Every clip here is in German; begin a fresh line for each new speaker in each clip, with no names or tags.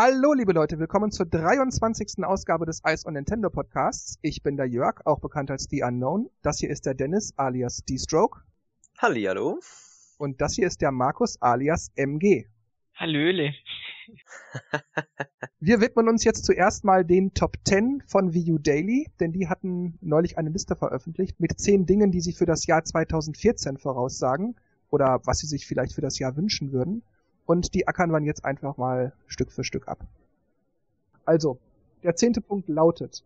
Hallo, liebe Leute, willkommen zur 23. Ausgabe des Ice on Nintendo Podcasts. Ich bin der Jörg, auch bekannt als The Unknown. Das hier ist der Dennis alias D-Stroke.
Hallihallo.
Und das hier ist der Markus alias MG.
Hallöle.
Wir widmen uns jetzt zuerst mal den Top 10 von VU Daily, denn die hatten neulich eine Liste veröffentlicht mit 10 Dingen, die sie für das Jahr 2014 voraussagen oder was sie sich vielleicht für das Jahr wünschen würden. Und die ackern wir jetzt einfach mal Stück für Stück ab. Also, der zehnte Punkt lautet,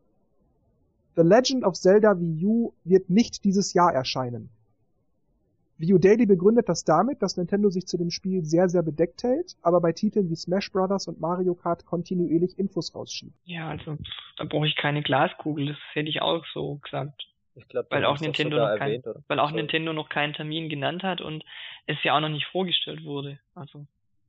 The Legend of Zelda Wii U wird nicht dieses Jahr erscheinen. Wii U Daily begründet das damit, dass Nintendo sich zu dem Spiel sehr, sehr bedeckt hält, aber bei Titeln wie Smash Bros. und Mario Kart kontinuierlich Infos rausschiebt.
Ja, also da brauche ich keine Glaskugel, das hätte ich auch so gesagt.
Ich glaube,
weil auch Nintendo noch kein, weil auch Nintendo noch keinen Termin genannt hat und es ja auch noch nicht vorgestellt wurde. Also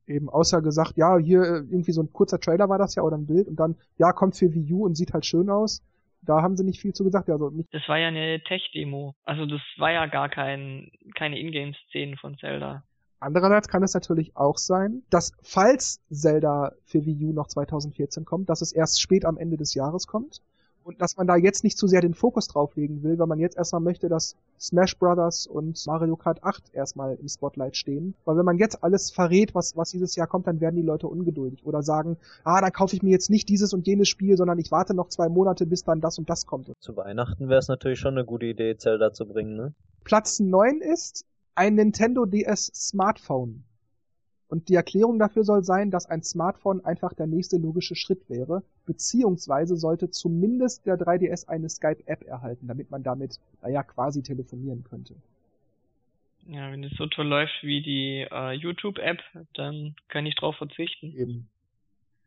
eben außer gesagt, ja, hier äh, irgendwie so ein kurzer Trailer war das ja oder ein Bild und dann, ja, kommt für Wii U und sieht halt schön aus. Da haben sie nicht viel zu gesagt. Also nicht
das war ja eine Tech-Demo. Also das war ja gar kein, keine Ingame-Szenen von Zelda.
Andererseits kann es natürlich auch sein, dass falls Zelda für Wii U noch 2014 kommt, dass es erst spät am Ende des Jahres kommt und dass man da jetzt nicht zu sehr den Fokus drauflegen will, weil man jetzt erstmal möchte, dass Smash Brothers und Mario Kart 8 erstmal im Spotlight stehen. Weil wenn man jetzt alles verrät, was, was dieses Jahr kommt, dann werden die Leute ungeduldig oder sagen, ah, dann kaufe ich mir jetzt nicht dieses und jenes Spiel, sondern ich warte noch zwei Monate, bis dann das und das kommt.
Zu Weihnachten wäre es natürlich schon eine gute Idee, Zelda zu bringen, ne?
Platz 9 ist ein Nintendo DS Smartphone. Und die Erklärung dafür soll sein, dass ein Smartphone einfach der nächste logische Schritt wäre, beziehungsweise sollte zumindest der 3DS eine Skype-App erhalten, damit man damit, naja, quasi telefonieren könnte.
Ja, wenn es so toll läuft wie die äh, YouTube-App, dann kann ich drauf verzichten.
Eben.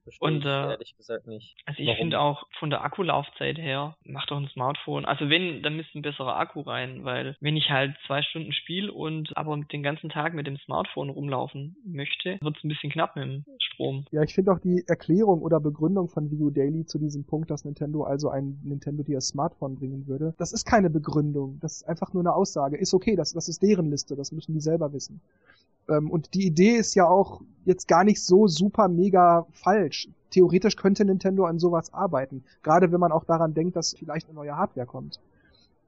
Verstehe und, äh, ehrlich gesagt nicht.
Also ich finde auch von der Akkulaufzeit her, macht doch ein Smartphone. Also wenn, dann müsste ein besserer Akku rein, weil wenn ich halt zwei Stunden spiele und aber den ganzen Tag mit dem Smartphone rumlaufen möchte, wird es ein bisschen knapp mit dem Strom.
Ja, ich finde auch die Erklärung oder Begründung von Video Daily zu diesem Punkt, dass Nintendo also ein Nintendo DS Smartphone bringen würde, das ist keine Begründung. Das ist einfach nur eine Aussage. Ist okay, das, das ist deren Liste, das müssen die selber wissen. Ähm, und die Idee ist ja auch jetzt gar nicht so super mega falsch. Theoretisch könnte Nintendo an sowas arbeiten. Gerade wenn man auch daran denkt, dass vielleicht eine neue Hardware kommt.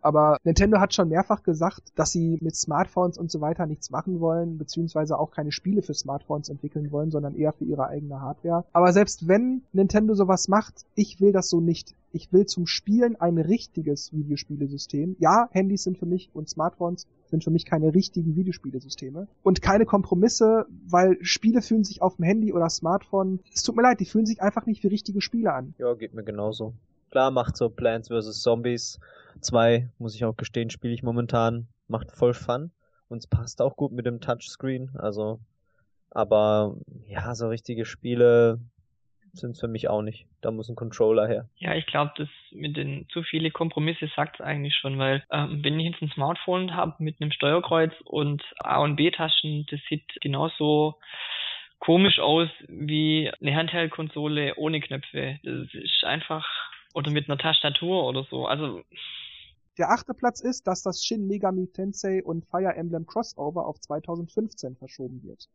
Aber Nintendo hat schon mehrfach gesagt, dass sie mit Smartphones und so weiter nichts machen wollen, beziehungsweise auch keine Spiele für Smartphones entwickeln wollen, sondern eher für ihre eigene Hardware. Aber selbst wenn Nintendo sowas macht, ich will das so nicht. Ich will zum Spielen ein richtiges Videospielesystem. Ja, Handys sind für mich und Smartphones sind für mich keine richtigen Videospielesysteme. Und keine Kompromisse, weil Spiele fühlen sich auf dem Handy oder Smartphone, es tut mir leid, die fühlen sich einfach nicht wie richtige Spiele an.
Ja, geht mir genauso. Klar macht so Plants vs. Zombies 2, muss ich auch gestehen, spiele ich momentan. Macht voll Fun. Und es passt auch gut mit dem Touchscreen. Also, aber ja, so richtige Spiele sind für mich auch nicht. Da muss ein Controller her.
Ja, ich glaube, das mit den zu viele Kompromisse sagt es eigentlich schon, weil ähm, wenn ich jetzt ein Smartphone habe mit einem Steuerkreuz und A und B-Taschen, das sieht genauso komisch aus wie eine Handheld-Konsole ohne Knöpfe. Das ist einfach oder mit einer Tastatur oder so. Also
der achte Platz ist, dass das Shin Megami Tensei und Fire Emblem Crossover auf 2015 verschoben wird.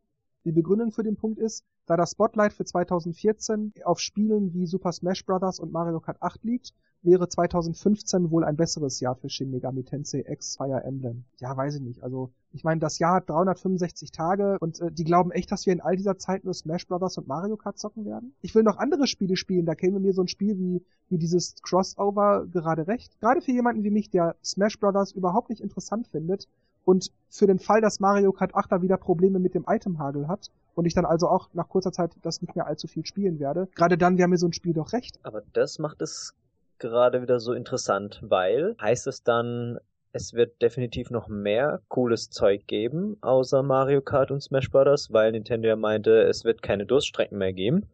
Die Begründung für den Punkt ist, da das Spotlight für 2014 auf Spielen wie Super Smash Bros. und Mario Kart 8 liegt, wäre 2015 wohl ein besseres Jahr für Shin Megami Tensei X Fire Emblem. Ja, weiß ich nicht. Also, ich meine, das Jahr hat 365 Tage und äh, die glauben echt, dass wir in all dieser Zeit nur Smash Bros. und Mario Kart zocken werden? Ich will noch andere Spiele spielen, da käme mir so ein Spiel wie, wie dieses Crossover gerade recht. Gerade für jemanden wie mich, der Smash Bros. überhaupt nicht interessant findet, und für den Fall, dass Mario Kart 8 da wieder Probleme mit dem Itemhagel hat und ich dann also auch nach kurzer Zeit das nicht mehr allzu viel spielen werde, gerade dann wäre mir so ein Spiel doch recht.
Aber das macht es gerade wieder so interessant, weil heißt es dann, es wird definitiv noch mehr cooles Zeug geben, außer Mario Kart und Smash Bros., weil Nintendo ja meinte, es wird keine Durststrecken mehr geben.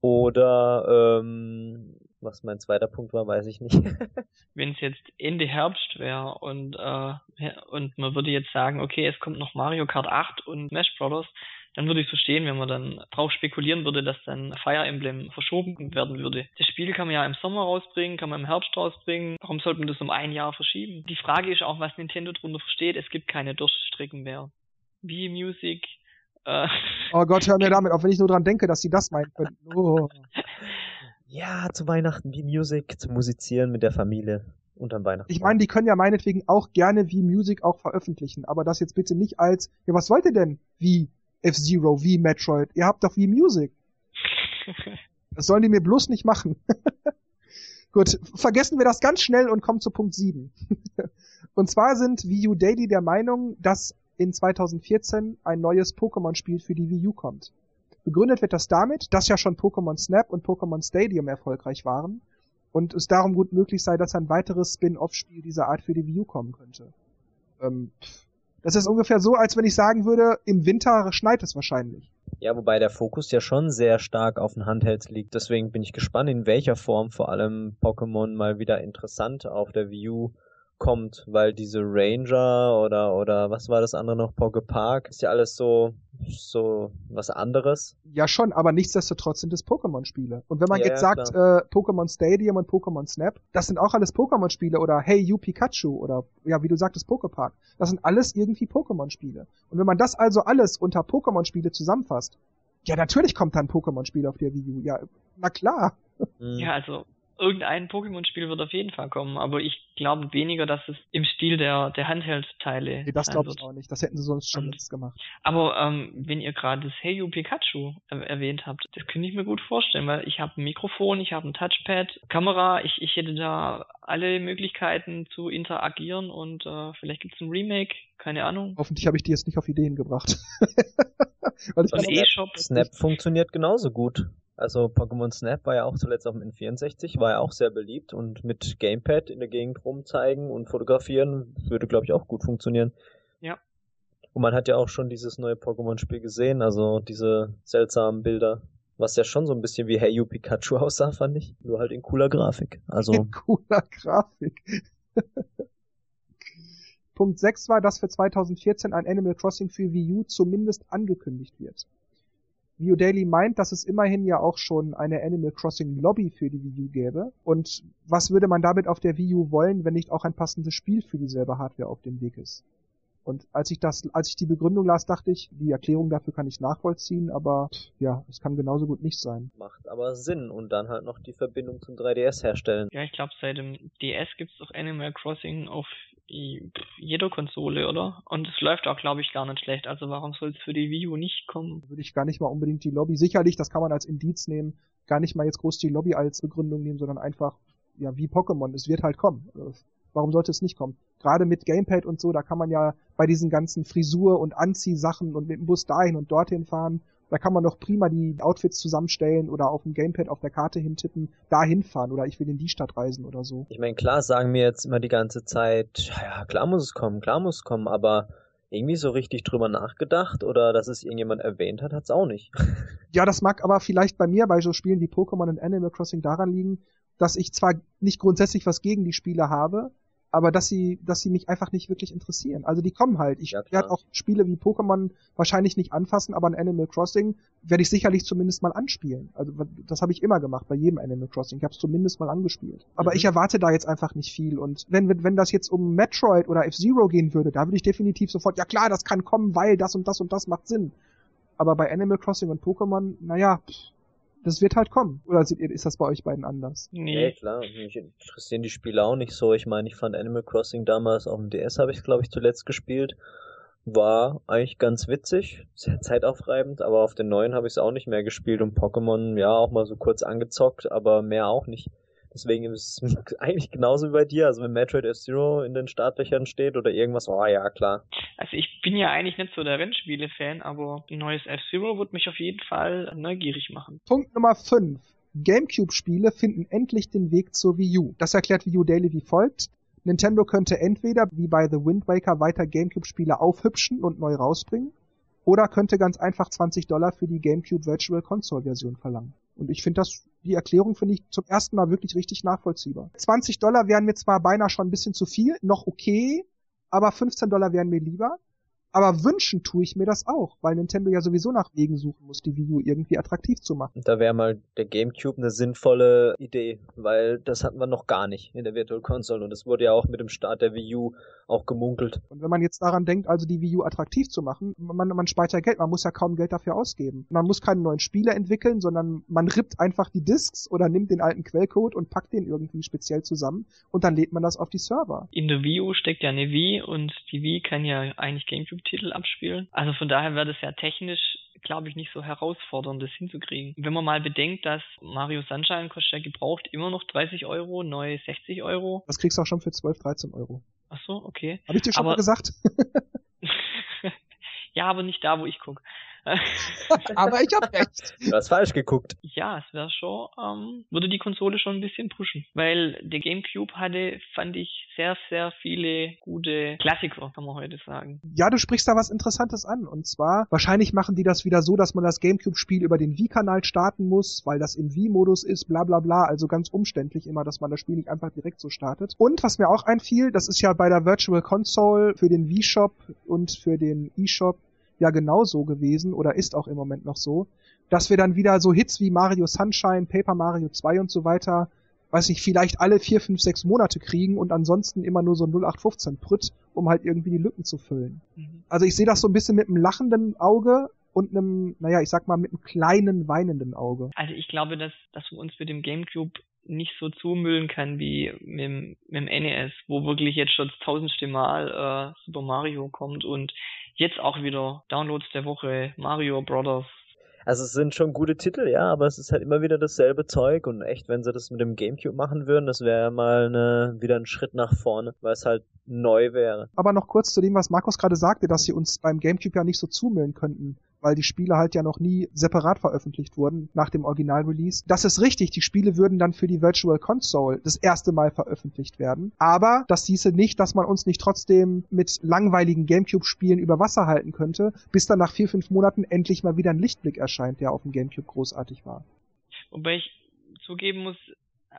Oder ähm, was mein zweiter Punkt war, weiß ich nicht.
Wenn es jetzt Ende Herbst wäre und, äh, und man würde jetzt sagen, okay, es kommt noch Mario Kart 8 und Smash Bros., dann würde ich verstehen, wenn man dann drauf spekulieren würde, dass dann Fire Emblem verschoben werden würde. Das Spiel kann man ja im Sommer rausbringen, kann man im Herbst rausbringen. Warum sollte man das um ein Jahr verschieben? Die Frage ist auch, was Nintendo darunter versteht. Es gibt keine Durchstrecken mehr. Wie Music Äh,
Oh Gott, hör mir damit auf, wenn ich nur dran denke, dass sie das meinen könnten. Oh.
Ja, zu Weihnachten wie Music, zu musizieren mit der Familie unterm Weihnachten.
Ich meine, die können ja meinetwegen auch gerne wie Music auch veröffentlichen, aber das jetzt bitte nicht als, ja, was wollt ihr denn? Wie F-Zero, wie Metroid? Ihr habt doch wie Music. Das sollen die mir bloß nicht machen. Gut, vergessen wir das ganz schnell und kommen zu Punkt 7. und zwar sind Wii U Daily der Meinung, dass in 2014 ein neues Pokémon-Spiel für die Wii U kommt. Begründet wird das damit, dass ja schon Pokémon Snap und Pokémon Stadium erfolgreich waren und es darum gut möglich sei, dass ein weiteres Spin-off-Spiel dieser Art für die Wii U kommen könnte. Ähm, das ist ungefähr so, als wenn ich sagen würde, im Winter schneit es wahrscheinlich.
Ja, wobei der Fokus ja schon sehr stark auf den Handhelds liegt. Deswegen bin ich gespannt, in welcher Form vor allem Pokémon mal wieder interessant auf der Wii U kommt, weil diese Ranger oder oder was war das andere noch, Poké Park, ist ja alles so so was anderes.
Ja schon, aber nichtsdestotrotz sind es Pokémon-Spiele. Und wenn man
Ja,
jetzt
ja,
sagt, äh, Pokémon Stadium und Pokémon Snap, das sind auch alles Pokémon-Spiele oder Hey You Pikachu oder ja, wie du sagtest, Poképark. Das sind alles irgendwie Pokémon-Spiele. Und wenn man das also alles unter Pokémon-Spiele zusammenfasst, ja, natürlich kommt dann Pokémon-Spiel auf der Wii U. Ja, na klar.
Hm.
ja, also irgendein Pokémon-Spiel wird auf jeden Fall kommen, aber ich glaube weniger, dass es im Stil der, der Handheld-Teile
Nee, das glaube ich auch nicht. Das hätten sie sonst schon
Und-
längst gemacht.
Aber ähm, wenn ihr gerade das Hey You Pikachu er erwähnt habt, das könnte ich mir gut vorstellen, weil ich habe ein Mikrofon, ich habe ein Touchpad, Kamera, ich, ich hätte da alle Möglichkeiten zu interagieren und äh, vielleicht gibt's ein Remake, keine Ahnung.
Hoffentlich habe ich die jetzt nicht auf Ideen gebracht. Weil ich
ein
kann-
E-Shop.
Snap funktioniert genauso gut. Also Pokémon Snap war ja auch zuletzt auf dem N64, war ja auch sehr beliebt und mit Gamepad in der Gegend rumzeigen und fotografieren würde, glaube ich, auch gut funktionieren.
Ja.
Und man hat ja auch schon dieses neue Pokémon-Spiel gesehen, also diese seltsamen Bilder, was ja schon so ein bisschen wie Hey You Pikachu aussah, fand ich. Nur halt in cooler Grafik. Also,
cooler Grafik. Punkt 6 war, dass für 2014 ein Animal Crossing für Wii U zumindest angekündigt wird. Wii U Daily meint, dass es immerhin ja auch schon eine Animal Crossing Lobby für die Wii U gäbe. Und was würde man damit auf der Wii U wollen, wenn nicht auch ein passendes Spiel für dieselbe Hardware auf dem Weg ist? Und als ich das, als ich die Begründung las, dachte ich, die Erklärung dafür kann ich nachvollziehen, aber ja, es kann genauso gut nicht sein.
macht aber Sinn und dann halt noch die Verbindung zum 3DS herstellen.
Ja, ich glaube, seit dem DS gibt's doch Animal Crossing auf jeder Konsole, oder? Und es läuft auch, glaube ich, gar nicht schlecht. Also warum soll es für die Wii U nicht kommen?
würde ich gar nicht mal unbedingt die Lobby, sicherlich, das kann man als Indiz nehmen, gar nicht mal jetzt groß die Lobby als Begründung nehmen, sondern einfach, ja, wie Pokémon, es wird halt kommen. Äh, Warum sollte es nicht kommen? Gerade mit Gamepad und so, da kann man ja bei diesen ganzen Frisur- und Anziehsachen und mit dem Bus dahin und dorthin fahren, da kann man doch prima die Outfits zusammenstellen oder auf dem Gamepad auf der Karte hintippen, dahin fahren oder ich will in die Stadt reisen oder so.
Ich meine, klar sagen wir jetzt immer die ganze Zeit, ja, klar muss es kommen, klar muss es kommen, aber irgendwie so richtig drüber nachgedacht oder dass es irgendjemand erwähnt hat, hat's auch nicht.
Ja, das mag aber vielleicht bei mir bei so Spielen wie Pokémon und Animal Crossing daran liegen, dass ich zwar nicht grundsätzlich was gegen die Spiele habe, aber dass sie, dass sie mich einfach nicht wirklich interessieren. Also die kommen halt. Ich
Ja,
werde auch Spiele wie Pokémon wahrscheinlich nicht anfassen, aber ein Animal Crossing werde ich sicherlich zumindest mal anspielen. Also das habe ich immer gemacht bei jedem Animal Crossing. Ich habe es zumindest mal angespielt. Aber
Mhm.
ich erwarte da jetzt einfach nicht viel. Und wenn, wenn, wenn das jetzt um Metroid oder F-Zero gehen würde, da würde ich definitiv sofort, ja klar, das kann kommen, weil das und das und das macht Sinn. Aber bei Animal Crossing und Pokémon, naja, pff, das wird halt kommen. Oder seht ihr, ist das bei euch beiden anders?
Nee,
Nee.
klar, mich interessieren die Spiele auch nicht so. Ich meine, ich fand Animal Crossing damals auf dem DS habe ich glaube ich zuletzt gespielt. War eigentlich ganz witzig, sehr zeitaufreibend, aber auf den neuen habe ich es auch nicht mehr gespielt und Pokémon ja auch mal so kurz angezockt, aber mehr auch nicht. Deswegen ist es eigentlich genauso wie bei dir. Also wenn Metroid F-Zero in den Startlöchern steht oder irgendwas, oh ja, klar.
Also ich bin ja eigentlich nicht so der Rennspiele-Fan, aber ein neues F-Zero wird mich auf jeden Fall neugierig machen.
Punkt Nummer 5. Gamecube-Spiele finden endlich den Weg zur Wii U. Das erklärt Wii U Daily wie folgt. Nintendo könnte entweder, wie bei The Wind Waker, weiter Gamecube-Spiele aufhübschen und neu rausbringen, oder könnte ganz einfach 20 Dollar für die Gamecube Virtual Console Version verlangen. Und ich finde das, die Erklärung finde ich zum ersten Mal wirklich richtig nachvollziehbar. 20 Dollar wären mir zwar beinahe schon ein bisschen zu viel, noch okay, aber 15 Dollar wären mir lieber. Aber wünschen tue ich mir das auch, weil Nintendo ja sowieso nach Wegen suchen muss, die Wii U irgendwie attraktiv zu machen.
Da wäre mal der GameCube eine sinnvolle Idee, weil das hatten wir noch gar nicht in der Virtual Console und es wurde ja auch mit dem Start der Wii U auch gemunkelt.
Und wenn man jetzt daran denkt, also die Wii U attraktiv zu machen, man, man spart ja Geld, man muss ja kaum Geld dafür ausgeben. Man muss keine neuen Spiele entwickeln, sondern man rippt einfach die Discs oder nimmt den alten Quellcode und packt den irgendwie speziell zusammen und dann lädt man das auf die Server.
In der Wii U steckt ja eine Wii und die Wii kann ja eigentlich GameCube-Titel abspielen. Also von daher wäre das ja technisch glaube ich, nicht so herausfordernd, das hinzukriegen. Wenn man mal bedenkt, dass Mario Sunshine kostet ja gebraucht immer noch 30 Euro, neu 60 Euro.
Das kriegst du auch schon für 12, 13 Euro.
Ach so, okay.
Habe ich dir schon
aber,
mal gesagt?
ja, aber nicht da, wo ich gucke.
Aber ich hab recht.
Du hast falsch geguckt.
Ja, es wäre schon, ähm, würde die Konsole schon ein bisschen pushen. Weil der GameCube hatte, fand ich, sehr, sehr viele gute Klassiker, kann man heute sagen.
Ja, du sprichst da was Interessantes an. Und zwar, wahrscheinlich machen die das wieder so, dass man das GameCube-Spiel über den Wii-Kanal starten muss, weil das im Wii-Modus ist, bla bla bla. Also ganz umständlich immer, dass man das Spiel nicht einfach direkt so startet. Und was mir auch einfiel, das ist ja bei der Virtual Console für den Wii-Shop und für den eShop ja genauso gewesen oder ist auch im Moment noch so, dass wir dann wieder so Hits wie Mario Sunshine, Paper Mario 2 und so weiter, weiß ich, vielleicht alle vier, fünf, sechs Monate kriegen und ansonsten immer nur so 0815 Prütt, um halt irgendwie die Lücken zu füllen. Mhm. Also ich sehe das so ein bisschen mit einem lachenden Auge und einem, naja, ich sag mal, mit einem kleinen weinenden Auge.
Also ich glaube, dass, dass wir uns mit dem Gamecube nicht so zumüllen kann wie mit, mit dem NES, wo wirklich jetzt schon das tausendste Mal äh, Super Mario kommt und jetzt auch wieder Downloads der Woche, Mario Brothers.
Also es sind schon gute Titel, ja, aber es ist halt immer wieder dasselbe Zeug und echt, wenn sie das mit dem Gamecube machen würden, das wäre mal eine, wieder ein Schritt nach vorne, weil es halt neu wäre.
Aber noch kurz zu dem, was Markus gerade sagte, dass sie uns beim Gamecube ja nicht so zumüllen könnten weil die Spiele halt ja noch nie separat veröffentlicht wurden nach dem Original-Release. Das ist richtig, die Spiele würden dann für die Virtual Console das erste Mal veröffentlicht werden. Aber das hieße nicht, dass man uns nicht trotzdem mit langweiligen Gamecube-Spielen über Wasser halten könnte, bis dann nach vier, fünf Monaten endlich mal wieder ein Lichtblick erscheint, der auf dem Gamecube großartig war.
Wobei ich zugeben muss,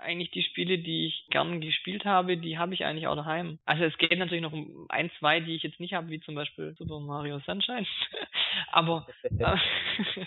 eigentlich die Spiele, die ich gern gespielt habe, die habe ich eigentlich auch daheim. Also es geht natürlich noch um ein, zwei, die ich jetzt nicht habe, wie zum Beispiel Super Mario Sunshine. aber äh,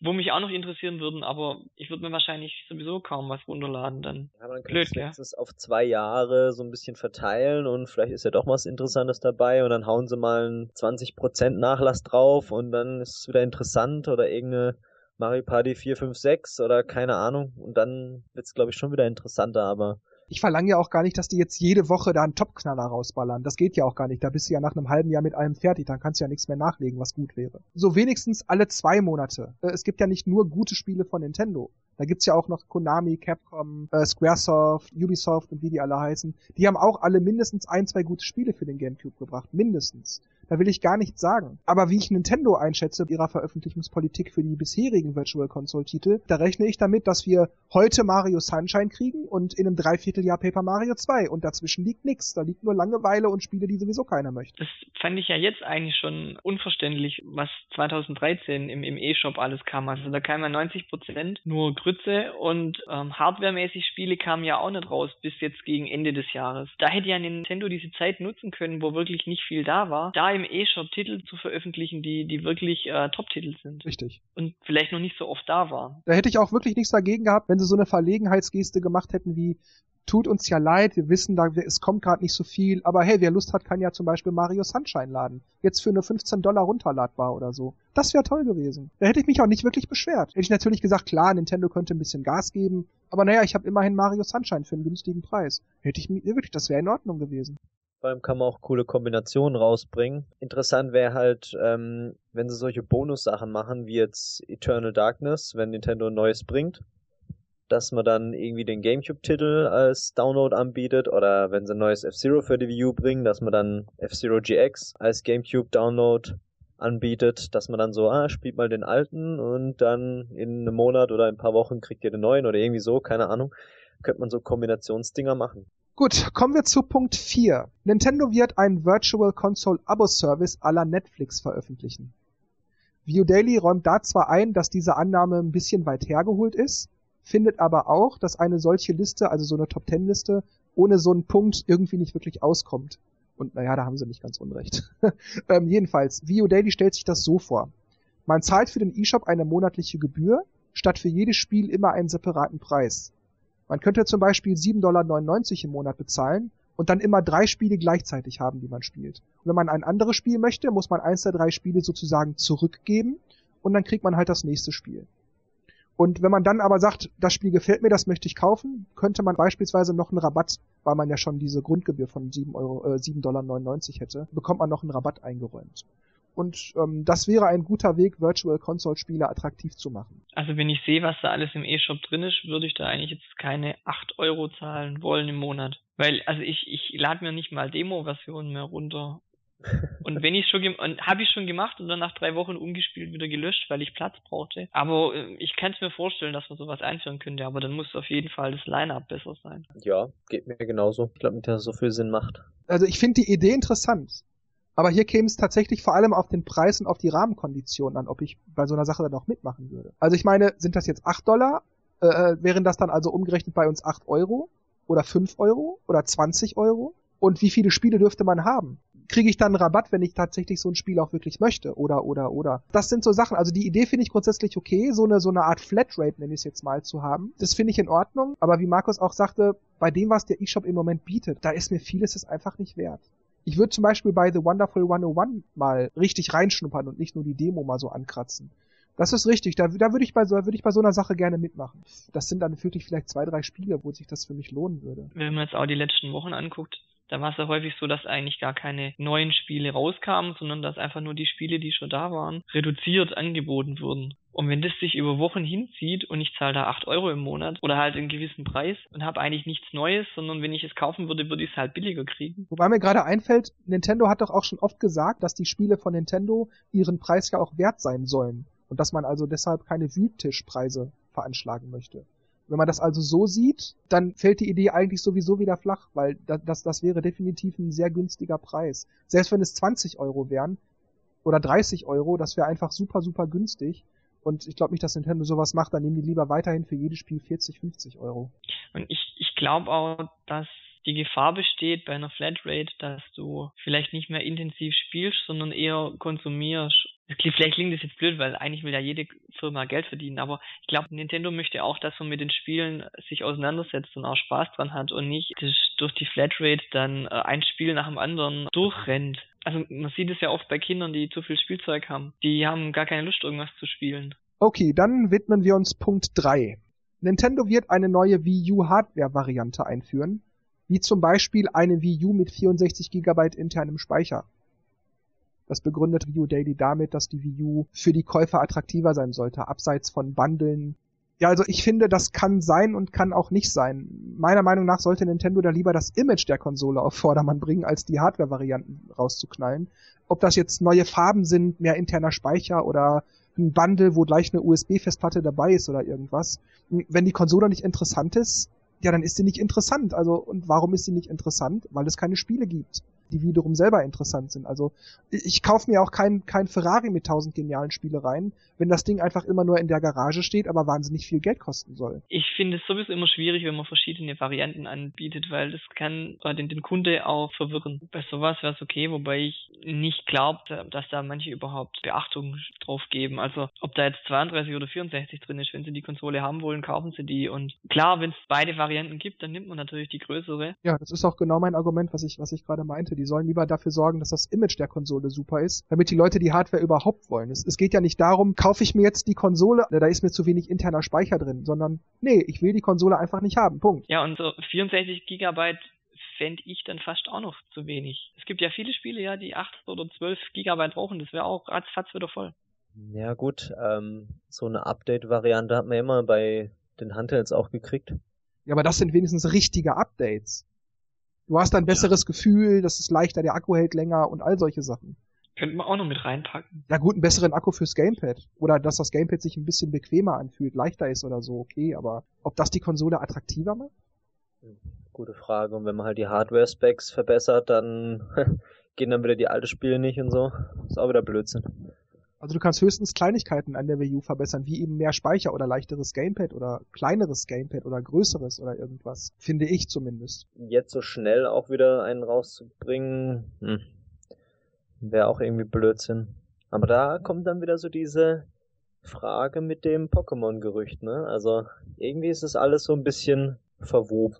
wo mich auch noch interessieren würden, aber ich würde mir wahrscheinlich sowieso kaum was runterladen dann.
Ja, man Blöd, ja. es auf zwei Jahre so ein bisschen verteilen und vielleicht ist ja doch was Interessantes dabei und dann hauen sie mal einen 20% Nachlass drauf und dann ist es wieder interessant oder irgendeine Mario Party 4, 5, 6 oder keine Ahnung. Und dann wird's, glaube ich, schon wieder interessanter, aber.
Ich verlange ja auch gar nicht, dass die jetzt jede Woche da einen Topknaller rausballern. Das geht ja auch gar nicht. Da bist du ja nach einem halben Jahr mit allem fertig. Dann kannst du ja nichts mehr nachlegen, was gut wäre. So wenigstens alle zwei Monate. Äh, es gibt ja nicht nur gute Spiele von Nintendo. Da gibt's ja auch noch Konami, Capcom, äh, Squaresoft, Ubisoft und wie die alle heißen. Die haben auch alle mindestens ein, zwei gute Spiele für den GameCube gebracht. Mindestens. Da will ich gar nichts sagen. Aber wie ich Nintendo einschätze, ihrer Veröffentlichungspolitik für die bisherigen Virtual Console Titel, da rechne ich damit, dass wir heute Mario Sunshine kriegen und in einem Dreivierteljahr Paper Mario 2 und dazwischen liegt nichts. Da liegt nur Langeweile und Spiele, die sowieso keiner möchte.
Das fand ich ja jetzt eigentlich schon unverständlich, was 2013 im, im E-Shop alles kam. Also da kamen ja 90 Prozent nur Grütze und ähm, hardwaremäßig Spiele kamen ja auch nicht raus bis jetzt gegen Ende des Jahres. Da hätte ja Nintendo diese Zeit nutzen können, wo wirklich nicht viel da war. Da im im E-Shop Titel zu veröffentlichen, die, die wirklich äh, Top-Titel sind.
Richtig.
Und vielleicht noch nicht so oft da waren.
Da hätte ich auch wirklich nichts dagegen gehabt, wenn sie so eine Verlegenheitsgeste gemacht hätten wie tut uns ja leid, wir wissen, da es kommt gerade nicht so viel, aber hey, wer Lust hat, kann ja zum Beispiel Mario Sunshine laden. Jetzt für nur 15 Dollar runterladbar oder so. Das wäre toll gewesen. Da hätte ich mich auch nicht wirklich beschwert. Hätte ich natürlich gesagt, klar, Nintendo könnte ein bisschen Gas geben, aber naja, ich habe immerhin Mario Sunshine für einen günstigen Preis. Hätte ich mir wirklich, das wäre in Ordnung gewesen.
Vor allem kann man auch coole Kombinationen rausbringen. Interessant wäre halt, ähm, wenn sie solche Bonussachen machen, wie jetzt Eternal Darkness, wenn Nintendo ein neues bringt, dass man dann irgendwie den GameCube-Titel als Download anbietet oder wenn sie ein neues F-Zero für die Wii U bringen, dass man dann F-Zero GX als GameCube-Download anbietet, dass man dann so, ah, spielt mal den alten und dann in einem Monat oder ein paar Wochen kriegt ihr den neuen oder irgendwie so, keine Ahnung. Könnte man so Kombinationsdinger machen.
Gut, kommen wir zu Punkt 4. Nintendo wird ein Virtual Console Abo Service la Netflix veröffentlichen. View Daily räumt da zwar ein, dass diese Annahme ein bisschen weit hergeholt ist, findet aber auch, dass eine solche Liste, also so eine Top 10 Liste, ohne so einen Punkt irgendwie nicht wirklich auskommt. Und naja, da haben sie nicht ganz unrecht. ähm, jedenfalls, Vio Daily stellt sich das so vor. Man zahlt für den eShop eine monatliche Gebühr, statt für jedes Spiel immer einen separaten Preis. Man könnte zum Beispiel 7,99 Dollar im Monat bezahlen und dann immer drei Spiele gleichzeitig haben, die man spielt. Und wenn man ein anderes Spiel möchte, muss man eins der drei Spiele sozusagen zurückgeben und dann kriegt man halt das nächste Spiel. Und wenn man dann aber sagt, das Spiel gefällt mir, das möchte ich kaufen, könnte man beispielsweise noch einen Rabatt, weil man ja schon diese Grundgebühr von 7 Euro, äh, 7,99 Dollar hätte, bekommt man noch einen Rabatt eingeräumt. Und ähm, das wäre ein guter Weg, Virtual Console Spiele attraktiv zu machen.
Also wenn ich sehe, was da alles im E-Shop drin ist, würde ich da eigentlich jetzt keine 8 Euro zahlen wollen im Monat. Weil, also ich, ich lade mir nicht mal Demo-Versionen mehr runter und wenn ich schon und habe ich schon gemacht und dann nach drei Wochen umgespielt wieder gelöscht, weil ich Platz brauchte. Aber äh, ich kann es mir vorstellen, dass man sowas einführen könnte, aber dann muss auf jeden Fall das Line-Up besser sein.
Ja, geht mir genauso. Ich glaube nicht, dass es so viel Sinn macht.
Also ich finde die Idee interessant. Aber hier käme es tatsächlich vor allem auf den Preis und auf die Rahmenkonditionen an, ob ich bei so einer Sache dann auch mitmachen würde. Also ich meine, sind das jetzt 8 Dollar? Äh, äh, wären das dann also umgerechnet bei uns 8 Euro? Oder 5 Euro? Oder 20 Euro? Und wie viele Spiele dürfte man haben? kriege ich dann einen Rabatt, wenn ich tatsächlich so ein Spiel auch wirklich möchte oder oder oder. Das sind so Sachen. Also die Idee finde ich grundsätzlich okay, so eine so eine Art Flatrate nenne ich es jetzt mal zu haben. Das finde ich in Ordnung. Aber wie Markus auch sagte, bei dem was der eShop im Moment bietet, da ist mir vieles es einfach nicht wert. Ich würde zum Beispiel bei The Wonderful 101 mal richtig reinschnuppern und nicht nur die Demo mal so ankratzen. Das ist richtig. Da, da würde ich bei so, ich bei so einer Sache gerne mitmachen. Das sind dann wirklich vielleicht zwei, drei Spiele, wo sich das für mich lohnen würde.
Wenn man jetzt auch die letzten Wochen anguckt, da war es ja häufig so, dass eigentlich gar keine neuen Spiele rauskamen, sondern dass einfach nur die Spiele, die schon da waren, reduziert angeboten wurden. Und wenn das sich über Wochen hinzieht und ich zahle da 8 Euro im Monat oder halt einen gewissen Preis und habe eigentlich nichts Neues, sondern wenn ich es kaufen würde, würde ich es halt billiger kriegen.
Wobei mir gerade einfällt, Nintendo hat doch auch schon oft gesagt, dass die Spiele von Nintendo ihren Preis ja auch wert sein sollen und dass man also deshalb keine Wühltischpreise veranschlagen möchte. Wenn man das also so sieht, dann fällt die Idee eigentlich sowieso wieder flach, weil das, das, wäre definitiv ein sehr günstiger Preis. Selbst wenn es 20 Euro wären oder 30 Euro, das wäre einfach super, super günstig. Und ich glaube nicht, dass Nintendo sowas macht, dann nehmen die lieber weiterhin für jedes Spiel 40, 50 Euro.
Und ich, ich glaube auch, dass die Gefahr besteht bei einer Flatrate, dass du vielleicht nicht mehr intensiv spielst, sondern eher konsumierst. Vielleicht klingt das jetzt blöd, weil eigentlich will ja jede Firma Geld verdienen, aber ich glaube, Nintendo möchte auch, dass man mit den Spielen sich auseinandersetzt und auch Spaß dran hat und nicht durch die Flatrate dann äh, ein Spiel nach dem anderen durchrennt. Also man sieht es ja oft bei Kindern, die zu viel Spielzeug haben. Die haben gar keine Lust, irgendwas zu spielen.
Okay, dann widmen wir uns Punkt 3. Nintendo wird eine neue Wii U Hardware-Variante einführen wie zum Beispiel eine Wii U mit 64 GB internem Speicher. Das begründet Wii U Daily damit, dass die Wii U für die Käufer attraktiver sein sollte, abseits von Bundeln. Ja, also ich finde, das kann sein und kann auch nicht sein. Meiner Meinung nach sollte Nintendo da lieber das Image der Konsole auf Vordermann bringen, als die Hardware-Varianten rauszuknallen. Ob das jetzt neue Farben sind, mehr interner Speicher oder ein Bundle, wo gleich eine USB-Festplatte dabei ist oder irgendwas. Wenn die Konsole nicht interessant ist, ja, dann ist sie nicht interessant. Also, und warum ist sie nicht interessant? Weil es keine Spiele gibt die wiederum selber interessant sind. Also ich kaufe mir auch kein, kein Ferrari mit tausend genialen Spielereien, wenn das Ding einfach immer nur in der Garage steht, aber wahnsinnig viel Geld kosten soll.
Ich finde es sowieso immer schwierig, wenn man verschiedene Varianten anbietet, weil das kann den, den Kunde auch verwirren. Bei sowas wäre es okay, wobei ich nicht glaube, dass da manche überhaupt Beachtung drauf geben. Also ob da jetzt 32 oder 64 drin ist, wenn sie die Konsole haben wollen, kaufen sie die. Und klar, wenn es beide Varianten gibt, dann nimmt man natürlich die größere.
Ja, das ist auch genau mein Argument, was ich, was ich gerade meinte. Die sollen lieber dafür sorgen, dass das Image der Konsole super ist, damit die Leute die Hardware überhaupt wollen. Es, es geht ja nicht darum, kaufe ich mir jetzt die Konsole, da ist mir zu wenig interner Speicher drin, sondern nee, ich will die Konsole einfach nicht haben. Punkt.
Ja, und so 64 Gigabyte fände ich dann fast auch noch zu wenig. Es gibt ja viele Spiele, ja, die 8 oder 12 Gigabyte brauchen, das wäre auch ratzfatz wieder voll.
Ja gut, ähm, so eine Update-Variante hat man immer bei den Handhelds auch gekriegt.
Ja, aber das sind wenigstens richtige Updates. Du hast ein besseres ja. Gefühl, das ist leichter, der Akku hält länger und all solche Sachen.
Könnte man auch noch mit reinpacken.
Ja gut, einen besseren Akku fürs Gamepad. Oder dass das Gamepad sich ein bisschen bequemer anfühlt, leichter ist oder so, okay, aber ob das die Konsole attraktiver macht?
Gute Frage. Und wenn man halt die Hardware-Specs verbessert, dann gehen dann wieder die alten Spiele nicht und so. Ist auch wieder Blödsinn.
Also du kannst höchstens Kleinigkeiten an der Wii U verbessern, wie eben mehr Speicher oder leichteres Gamepad oder kleineres Gamepad oder größeres oder irgendwas. Finde ich zumindest.
Jetzt so schnell auch wieder einen rauszubringen, hm. wäre auch irgendwie Blödsinn. Aber da kommt dann wieder so diese Frage mit dem Pokémon-Gerücht, ne? Also irgendwie ist es alles so ein bisschen verwoben.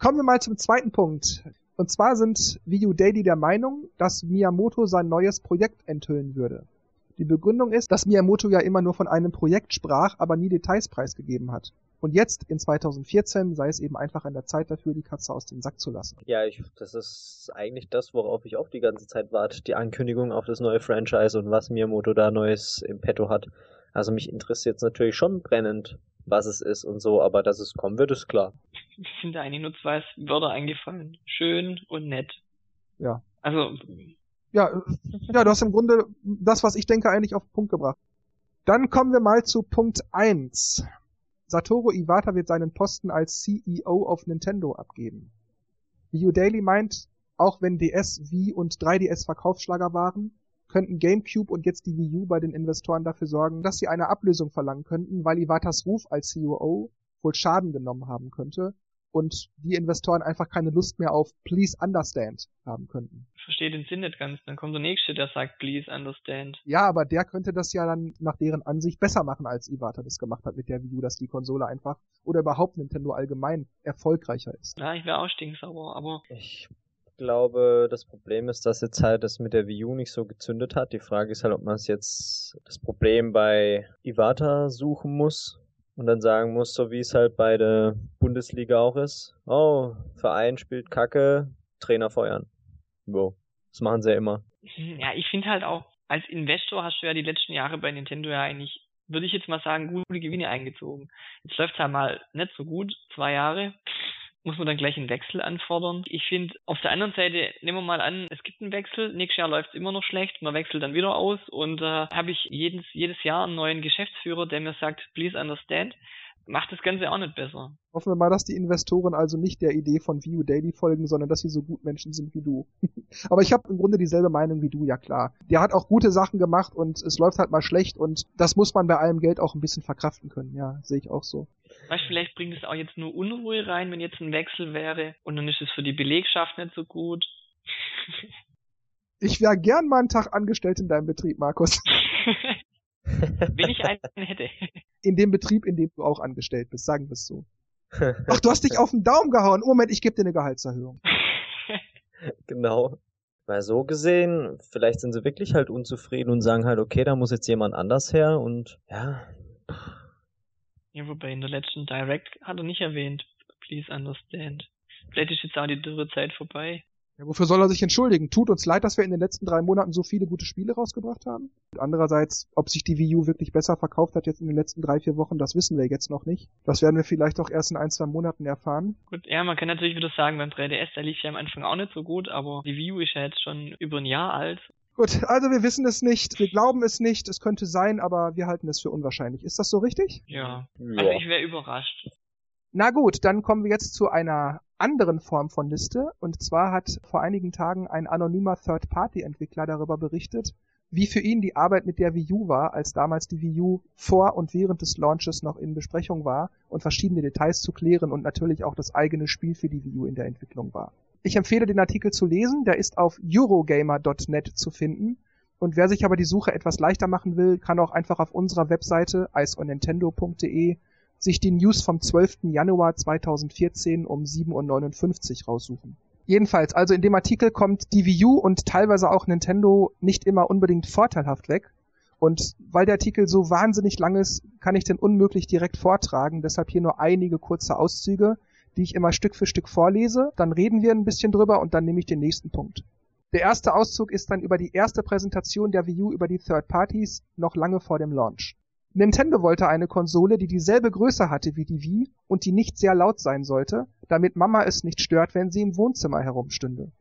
Kommen wir mal zum zweiten Punkt. Und zwar sind Wii U Daily der Meinung, dass Miyamoto sein neues Projekt enthüllen würde. Die Begründung ist, dass Miyamoto ja immer nur von einem Projekt sprach, aber nie Details preisgegeben hat. Und jetzt, in 2014, sei es eben einfach an der Zeit dafür, die Katze aus dem Sack zu lassen.
Ja, ich, das ist eigentlich das, worauf ich auch die ganze Zeit warte. Die Ankündigung auf das neue Franchise und was Miyamoto da Neues im Petto hat. Also mich interessiert es natürlich schon brennend, was es ist und so, aber dass es kommen wird, ist klar.
Mir sind da eigentlich nur zwei Wörter eingefallen. Schön und nett.
Ja.
Also,
Ja, äh, ja, du hast im Grunde das, was ich denke, eigentlich auf den Punkt gebracht. Dann kommen wir mal zu Punkt 1. Satoru Iwata wird seinen Posten als CEO auf Nintendo abgeben. Wii U Daily meint, auch wenn DS, Wii und 3DS Verkaufsschlager waren, könnten GameCube und jetzt die Wii U bei den Investoren dafür sorgen, dass sie eine Ablösung verlangen könnten, weil Iwatas Ruf als CEO wohl Schaden genommen haben könnte und die Investoren einfach keine Lust mehr auf Please Understand haben könnten.
ich verstehe den Sinn nicht ganz. Dann kommt der Nächste, der sagt, please understand.
Ja, aber der könnte das ja dann nach deren Ansicht besser machen, als Iwata das gemacht hat mit der Wii U, dass die Konsole einfach oder überhaupt Nintendo allgemein erfolgreicher ist.
Ja, ich wäre auch stinksauer, aber
Ich glaube, das Problem ist, dass jetzt halt das mit der Wii U nicht so gezündet hat. Die Frage ist halt, ob man es jetzt das Problem bei Iwata suchen muss und dann sagen muss, so wie es halt bei der Bundesliga auch ist. Oh, Verein spielt Kacke, Trainer feuern. Wo? Das machen sie ja immer.
Hm, Ja, ich finde halt auch, als Investor hast du ja die letzten Jahre bei Nintendo ja eigentlich, würde ich jetzt mal sagen, gute Gewinne eingezogen. Jetzt läuft halt mal nicht so gut, zwei Jahre. Muss man dann gleich einen Wechsel anfordern. Ich finde, auf der anderen Seite, nehmen wir mal an, es gibt einen Wechsel, nächstes Jahr läuft es immer noch schlecht, man wechselt dann wieder aus und äh, habe ich jedes, jedes Jahr einen neuen Geschäftsführer, der mir sagt, please understand, macht das Ganze auch nicht besser.
Hoffen wir mal, dass die Investoren also nicht der Idee von View Daily folgen, sondern dass sie so gut Menschen sind wie du. Aber ich habe im Grunde dieselbe Meinung wie du, ja klar. Der hat auch gute Sachen gemacht und es läuft halt mal schlecht und das muss man bei allem Geld auch ein bisschen verkraften können. Ja, sehe ich auch so.
Weißt vielleicht bringt es auch jetzt nur Unruhe rein, wenn jetzt ein Wechsel wäre und dann ist es für die Belegschaft nicht so gut.
Ich wäre gern mal einen Tag angestellt in deinem Betrieb, Markus.
wenn ich einen hätte.
In dem Betrieb, in dem du auch angestellt bist, sagen wir es so. Ach, du hast dich auf den Daumen gehauen. Oh, Moment, ich gebe dir eine Gehaltserhöhung.
genau. Weil so gesehen, vielleicht sind sie wirklich halt unzufrieden und sagen halt, okay, da muss jetzt jemand anders her und ja,
Ja, wobei in der letzten Direct hat er nicht erwähnt, please understand. Vielleicht ist jetzt auch die Dürrezeit vorbei.
Ja, wofür soll er sich entschuldigen? Tut uns leid, dass wir in den letzten drei Monaten so viele gute Spiele rausgebracht haben. Und andererseits, ob sich die Wii U wirklich besser verkauft hat jetzt in den letzten drei, vier Wochen, das wissen wir jetzt noch nicht. Das werden wir vielleicht auch erst in ein, zwei Monaten erfahren.
Gut, ja, man kann natürlich wieder sagen, beim 3DS, der lief ja am Anfang auch nicht so gut, aber die Wii U ist ja jetzt schon über ein Jahr alt.
Gut, also wir wissen es nicht, wir glauben es nicht, es könnte sein, aber wir halten es für unwahrscheinlich. Ist das so richtig?
Ja.
ja.
Also ich wäre überrascht.
Na gut, dann kommen wir jetzt zu einer anderen Form von Liste. Und zwar hat vor einigen Tagen ein anonymer Third-Party-Entwickler darüber berichtet, wie für ihn die Arbeit mit der Wii U war, als damals die Wii U vor und während des Launches noch in Besprechung war und verschiedene Details zu klären und natürlich auch das eigene Spiel für die Wii U in der Entwicklung war. Ich empfehle den Artikel zu lesen, der ist auf eurogamer.net zu finden. Und wer sich aber die Suche etwas leichter machen will, kann auch einfach auf unserer Webseite iceonnintendo.de sich die News vom 12. Januar 2014 um 7.59 Uhr raussuchen. Jedenfalls, also in dem Artikel kommt die Wii U und teilweise auch Nintendo nicht immer unbedingt vorteilhaft weg. Und weil der Artikel so wahnsinnig lang ist, kann ich den unmöglich direkt vortragen. Deshalb hier nur einige kurze Auszüge, die ich immer Stück für Stück vorlese. Dann reden wir ein bisschen drüber und dann nehme ich den nächsten Punkt. Der erste Auszug ist dann über die erste Präsentation der Wii U über die Third Parties noch lange vor dem Launch. Nintendo wollte eine Konsole, die dieselbe Größe hatte wie die Wii und die nicht sehr laut sein sollte, damit Mama es nicht stört, wenn sie im Wohnzimmer herumstünde.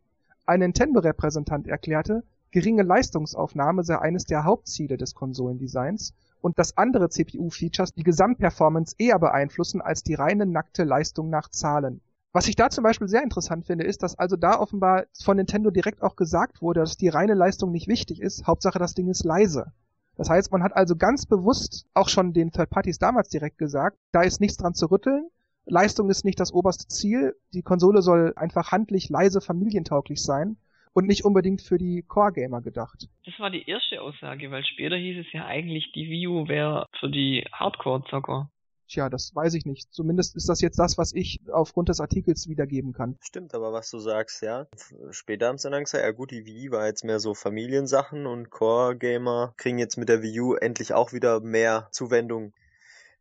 Ein Nintendo-Repräsentant erklärte, geringe Leistungsaufnahme sei eines der Hauptziele des Konsolendesigns und dass andere CPU-Features die Gesamtperformance eher beeinflussen als die reine nackte Leistung nach Zahlen. Was ich da zum Beispiel sehr interessant finde, ist, dass also da offenbar von Nintendo direkt auch gesagt wurde, dass die reine Leistung nicht wichtig ist, Hauptsache das Ding ist leise. Das heißt, man hat also ganz bewusst auch schon den Third Parties damals direkt gesagt, da ist nichts dran zu rütteln, Leistung ist nicht das oberste Ziel, die Konsole soll einfach handlich, leise, familientauglich sein und nicht unbedingt für die Core-Gamer gedacht.
Das war die erste Aussage, weil später hieß es ja eigentlich, die Wii U wäre für die Hardcore-Zocker.
Tja, das weiß ich nicht. Zumindest ist das jetzt das, was ich aufgrund des Artikels wiedergeben kann.
Stimmt, aber was du sagst, ja. Später haben sie dann gesagt, ja gut, die Wii war jetzt mehr so Familiensachen und Core-Gamer kriegen jetzt mit der Wii U endlich auch wieder mehr Zuwendung.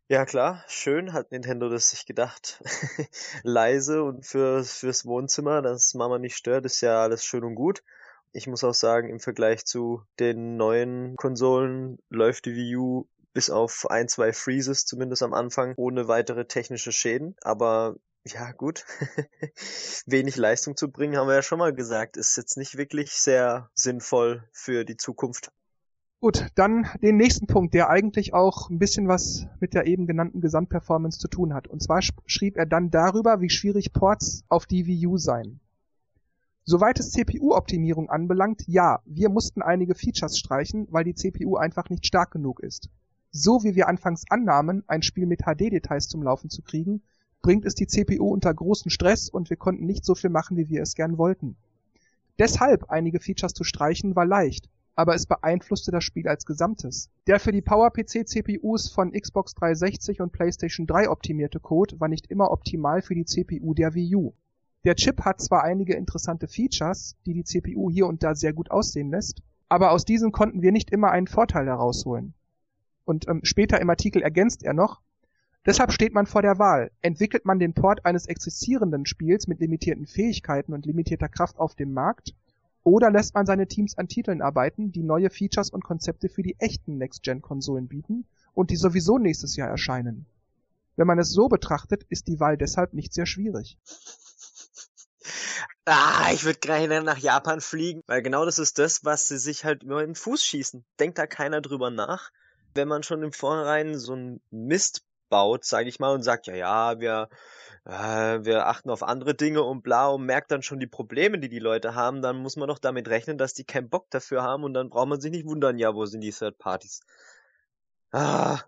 Ja klar, schön hat Nintendo das sich gedacht. Leise und für, fürs Wohnzimmer, dass Mama nicht stört, ist ja alles schön und gut. Ich muss auch sagen, im Vergleich zu den neuen Konsolen läuft die Wii U bis auf ein, zwei Freezes zumindest am Anfang ohne weitere technische Schäden. Aber ja, gut. Wenig Leistung zu bringen, haben wir ja schon mal gesagt, ist jetzt nicht wirklich sehr sinnvoll für die Zukunft.
Gut, dann den nächsten Punkt, der eigentlich auch ein bisschen was mit der eben genannten Gesamtperformance zu tun hat. Und zwar schrieb er dann darüber, wie schwierig Ports auf die Wii U seien. Soweit es CPU-Optimierung anbelangt, ja, wir mussten einige Features streichen, weil die CPU einfach nicht stark genug ist. So wie wir anfangs annahmen, ein Spiel mit HD-Details zum Laufen zu kriegen, bringt es die CPU unter großen Stress und wir konnten nicht so viel machen, wie wir es gern wollten. Deshalb einige Features zu streichen war leicht, aber es beeinflusste das Spiel als Gesamtes. Der für die PowerPC-CPUs von Xbox 360 und PlayStation 3 optimierte Code war nicht immer optimal für die CPU der Wii U. Der Chip hat zwar einige interessante Features, die die CPU hier und da sehr gut aussehen lässt, aber aus diesen konnten wir nicht immer einen Vorteil herausholen. Und ähm, später im Artikel ergänzt er noch, deshalb steht man vor der Wahl. Entwickelt man den Port eines existierenden Spiels mit limitierten Fähigkeiten und limitierter Kraft auf dem Markt, oder lässt man seine Teams an Titeln arbeiten, die neue Features und Konzepte für die echten Next-Gen-Konsolen bieten und die sowieso nächstes Jahr erscheinen. Wenn man es so betrachtet, ist die Wahl deshalb nicht sehr schwierig.
Ah, ich würde gerne nach Japan fliegen, weil genau das ist das, was sie sich halt immer in den Fuß schießen. Denkt da keiner drüber nach wenn man schon im Vornherein so ein Mist baut, sage ich mal, und sagt, ja, ja, wir, äh, wir achten auf andere Dinge und bla und merkt dann schon die Probleme, die die Leute haben, dann muss man doch damit rechnen, dass die keinen Bock dafür haben und dann braucht man sich nicht wundern, ja, wo sind die Third Parties?
Ah.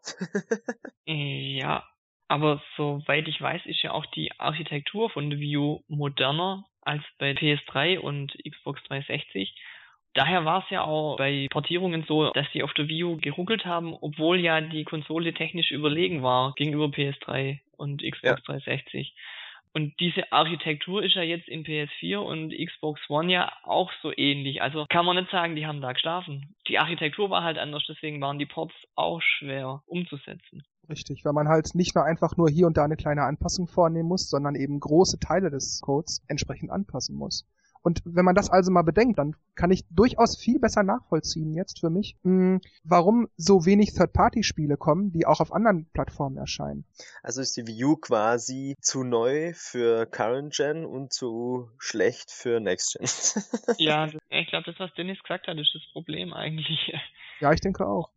ja, aber soweit ich weiß, ist ja auch die Architektur von View moderner als bei PS3 und Xbox 360. Daher war es ja auch bei Portierungen so, dass sie auf der Wii U geruckelt haben, obwohl ja die Konsole technisch überlegen war gegenüber PS3 und Xbox ja. 360. Und diese Architektur ist ja jetzt in PS4 und Xbox One ja auch so ähnlich. Also kann man nicht sagen, die haben da geschlafen. Die Architektur war halt anders, deswegen waren die Ports auch schwer umzusetzen.
Richtig, weil man halt nicht nur einfach nur hier und da eine kleine Anpassung vornehmen muss, sondern eben große Teile des Codes entsprechend anpassen muss. Und wenn man das also mal bedenkt, dann kann ich durchaus viel besser nachvollziehen jetzt für mich, mh, hm, warum so wenig Third-Party-Spiele kommen, die auch auf anderen Plattformen erscheinen.
Also ist die View quasi zu neu für Current Gen und zu schlecht für Next Gen.
ja, ich glaube, das, was Dennis gesagt hat, ist das Problem eigentlich.
Ja, ich denke auch.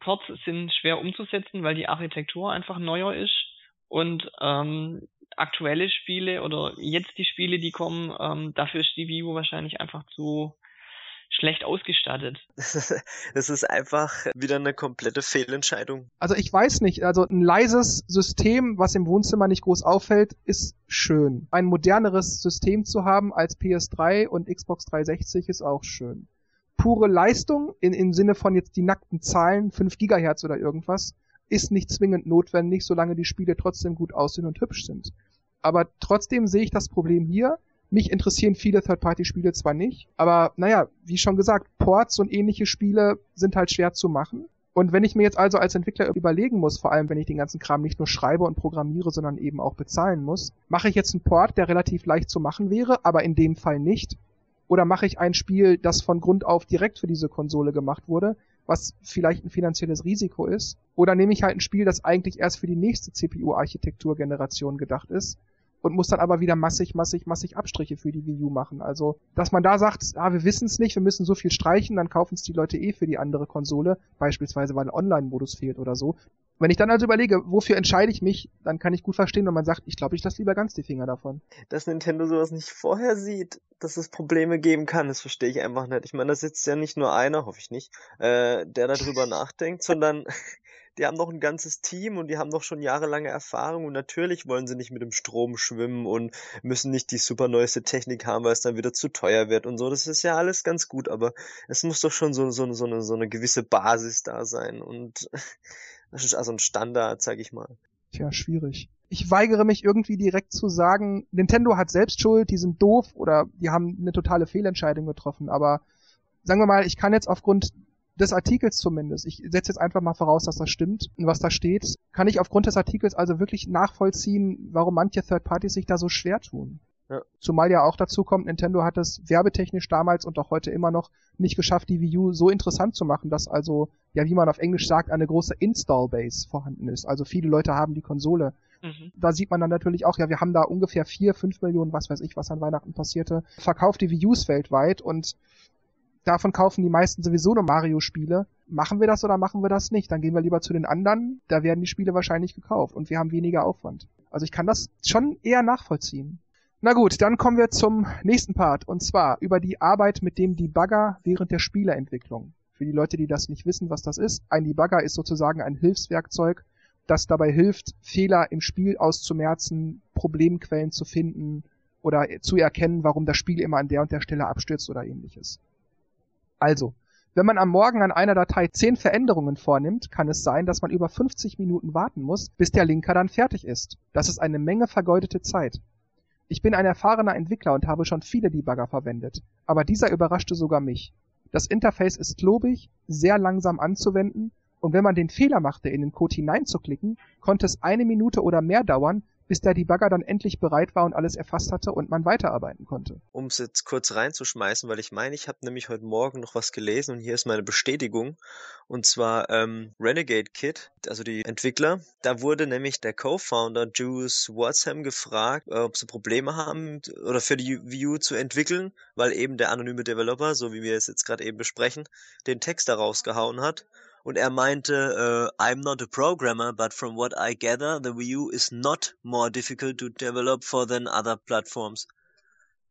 Ports sind schwer umzusetzen, weil die Architektur einfach neuer ist und ähm, aktuelle Spiele oder jetzt die Spiele, die kommen, ähm, dafür ist die Wii U wahrscheinlich einfach zu schlecht ausgestattet.
Das ist einfach wieder eine komplette Fehlentscheidung.
Also ich weiß nicht, also ein leises System, was im Wohnzimmer nicht groß auffällt, ist schön. Ein moderneres System zu haben als PS3 und Xbox 360 ist auch schön. Pure Leistung in, im Sinne von jetzt die nackten Zahlen, 5 Gigahertz oder irgendwas, ist nicht zwingend notwendig, solange die Spiele trotzdem gut aussehen und hübsch sind. Aber trotzdem sehe ich das Problem hier. Mich interessieren viele Third-Party-Spiele zwar nicht, aber naja, wie schon gesagt, Ports und ähnliche Spiele sind halt schwer zu machen. Und wenn ich mir jetzt also als Entwickler überlegen muss, vor allem wenn ich den ganzen Kram nicht nur schreibe und programmiere, sondern eben auch bezahlen muss, mache ich jetzt einen Port, der relativ leicht zu machen wäre, aber in dem Fall nicht? Oder mache ich ein Spiel, das von Grund auf direkt für diese Konsole gemacht wurde, was vielleicht ein finanzielles Risiko ist. Oder nehme ich halt ein Spiel, das eigentlich erst für die nächste CPU-Architekturgeneration gedacht ist und muss dann aber wieder massig, massig, massig Abstriche für die Wii U machen. Also, dass man da sagt, ah, wir wissen es nicht, wir müssen so viel streichen, dann kaufen es die Leute eh für die andere Konsole, beispielsweise weil ein Online-Modus fehlt oder so. Wenn ich dann also überlege, wofür entscheide ich mich, dann kann ich gut verstehen, wenn man sagt, ich glaube, ich lasse lieber ganz die Finger davon.
Dass Nintendo sowas nicht vorher sieht, dass es Probleme geben kann, das verstehe ich einfach nicht. Ich meine, da sitzt ja nicht nur einer, hoffe ich nicht, äh, der darüber nachdenkt, sondern die haben noch ein ganzes Team und die haben noch schon jahrelange Erfahrung und natürlich wollen sie nicht mit dem Strom schwimmen und müssen nicht die super neueste Technik haben, weil es dann wieder zu teuer wird und so. Das ist ja alles ganz gut, aber es muss doch schon so, so, so, eine, so eine gewisse Basis da sein und das ist also ein Standard, sag ich mal.
Tja, schwierig. Ich weigere mich irgendwie direkt zu sagen, Nintendo hat selbst Schuld, die sind doof oder die haben eine totale Fehlentscheidung getroffen, aber sagen wir mal, ich kann jetzt aufgrund des Artikels zumindest, ich setze jetzt einfach mal voraus, dass das stimmt, was da steht, kann ich aufgrund des Artikels also wirklich nachvollziehen, warum manche Third Parties sich da so schwer tun. Ja. Zumal ja auch dazu kommt, Nintendo hat es werbetechnisch damals und auch heute immer noch nicht geschafft, die Wii U so interessant zu machen, dass also, ja, wie man auf Englisch sagt, eine große Install-Base vorhanden ist. Also viele Leute haben die Konsole. Mhm. Da sieht man dann natürlich auch, ja, wir haben da ungefähr vier, fünf Millionen, was weiß ich, was an Weihnachten passierte, verkauft die Wii Us weltweit und davon kaufen die meisten sowieso nur Mario-Spiele. Machen wir das oder machen wir das nicht? Dann gehen wir lieber zu den anderen, da werden die Spiele wahrscheinlich gekauft und wir haben weniger Aufwand. Also ich kann das schon eher nachvollziehen. Na gut, dann kommen wir zum nächsten Part und zwar über die Arbeit mit dem Debugger während der Spieleentwicklung. Für die Leute, die das nicht wissen, was das ist, ein Debugger ist sozusagen ein Hilfswerkzeug, das dabei hilft, Fehler im Spiel auszumerzen, Problemquellen zu finden oder zu erkennen, warum das Spiel immer an der und der Stelle abstürzt oder ähnliches. Also, wenn man am Morgen an einer Datei 10 Veränderungen vornimmt, kann es sein, dass man über 50 Minuten warten muss, bis der Linker dann fertig ist. Das ist eine Menge vergeudete Zeit. Ich bin ein erfahrener Entwickler und habe schon viele Debugger verwendet, aber dieser überraschte sogar mich. Das Interface ist klobig, sehr langsam anzuwenden und wenn man den Fehler machte, in den Code hineinzuklicken, konnte es eine Minute oder mehr dauern, bis der Debugger dann endlich bereit war und alles erfasst hatte und man weiterarbeiten konnte.
Um es jetzt kurz reinzuschmeißen, weil ich meine, ich habe nämlich heute Morgen noch was gelesen und hier ist meine Bestätigung. Und zwar ähm, Renegade Kit, also die Entwickler. Da wurde nämlich der Co-Founder Juice Watsham gefragt, äh, ob sie Probleme haben oder für die View zu entwickeln, weil eben der anonyme Developer, so wie wir es jetzt gerade eben besprechen, den Text da rausgehauen hat und er meinte, uh, I'm not a programmer, but from what I gather, the Wii U is not more difficult to develop for than other platforms.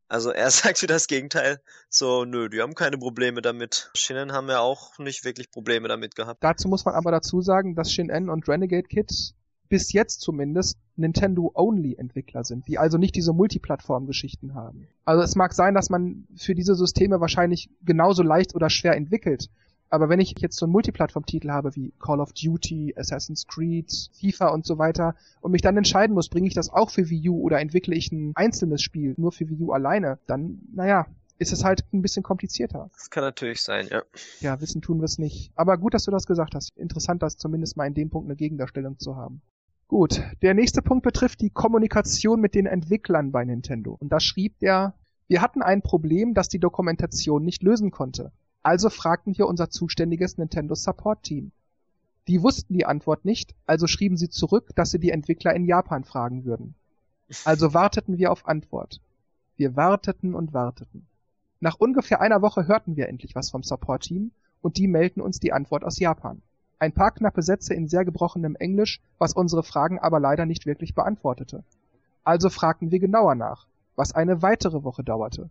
Also er sagt für das Gegenteil. So, nö, die haben keine Probleme damit. Shinen haben ja auch nicht wirklich Probleme damit gehabt.
Dazu muss man aber dazu sagen, dass Shinen und Renegade Kit bis jetzt zumindest Nintendo-Only-Entwickler sind, die also nicht diese Multiplattform-Geschichten haben. Also es mag sein, dass man für diese Systeme wahrscheinlich genauso leicht oder schwer entwickelt, aber wenn ich jetzt so einen Multiplattform-Titel habe wie Call of Duty, Assassin's Creed, FIFA und so weiter und mich dann entscheiden muss, bringe ich das auch für Wii U oder entwickle ich ein einzelnes Spiel nur für Wii U alleine, dann, naja, ist es halt ein bisschen komplizierter.
Das kann natürlich sein, ja.
Ja, wissen tun wir es nicht. Aber gut, dass du das gesagt hast. Interessant, das zumindest mal in dem Punkt eine Gegendarstellung zu haben. Gut, der nächste Punkt betrifft die Kommunikation mit den Entwicklern bei Nintendo. Und da schrieb der, wir hatten ein Problem, das die Dokumentation nicht lösen konnte. Also fragten wir unser zuständiges Nintendo Support Team. Die wussten die Antwort nicht, also schrieben sie zurück, dass sie die Entwickler in Japan fragen würden. Also warteten wir auf Antwort. Wir warteten und warteten. Nach ungefähr einer Woche hörten wir endlich was vom Support Team und die melden uns die Antwort aus Japan. Ein paar knappe Sätze in sehr gebrochenem Englisch, was unsere Fragen aber leider nicht wirklich beantwortete. Also fragten wir genauer nach, was eine weitere Woche dauerte.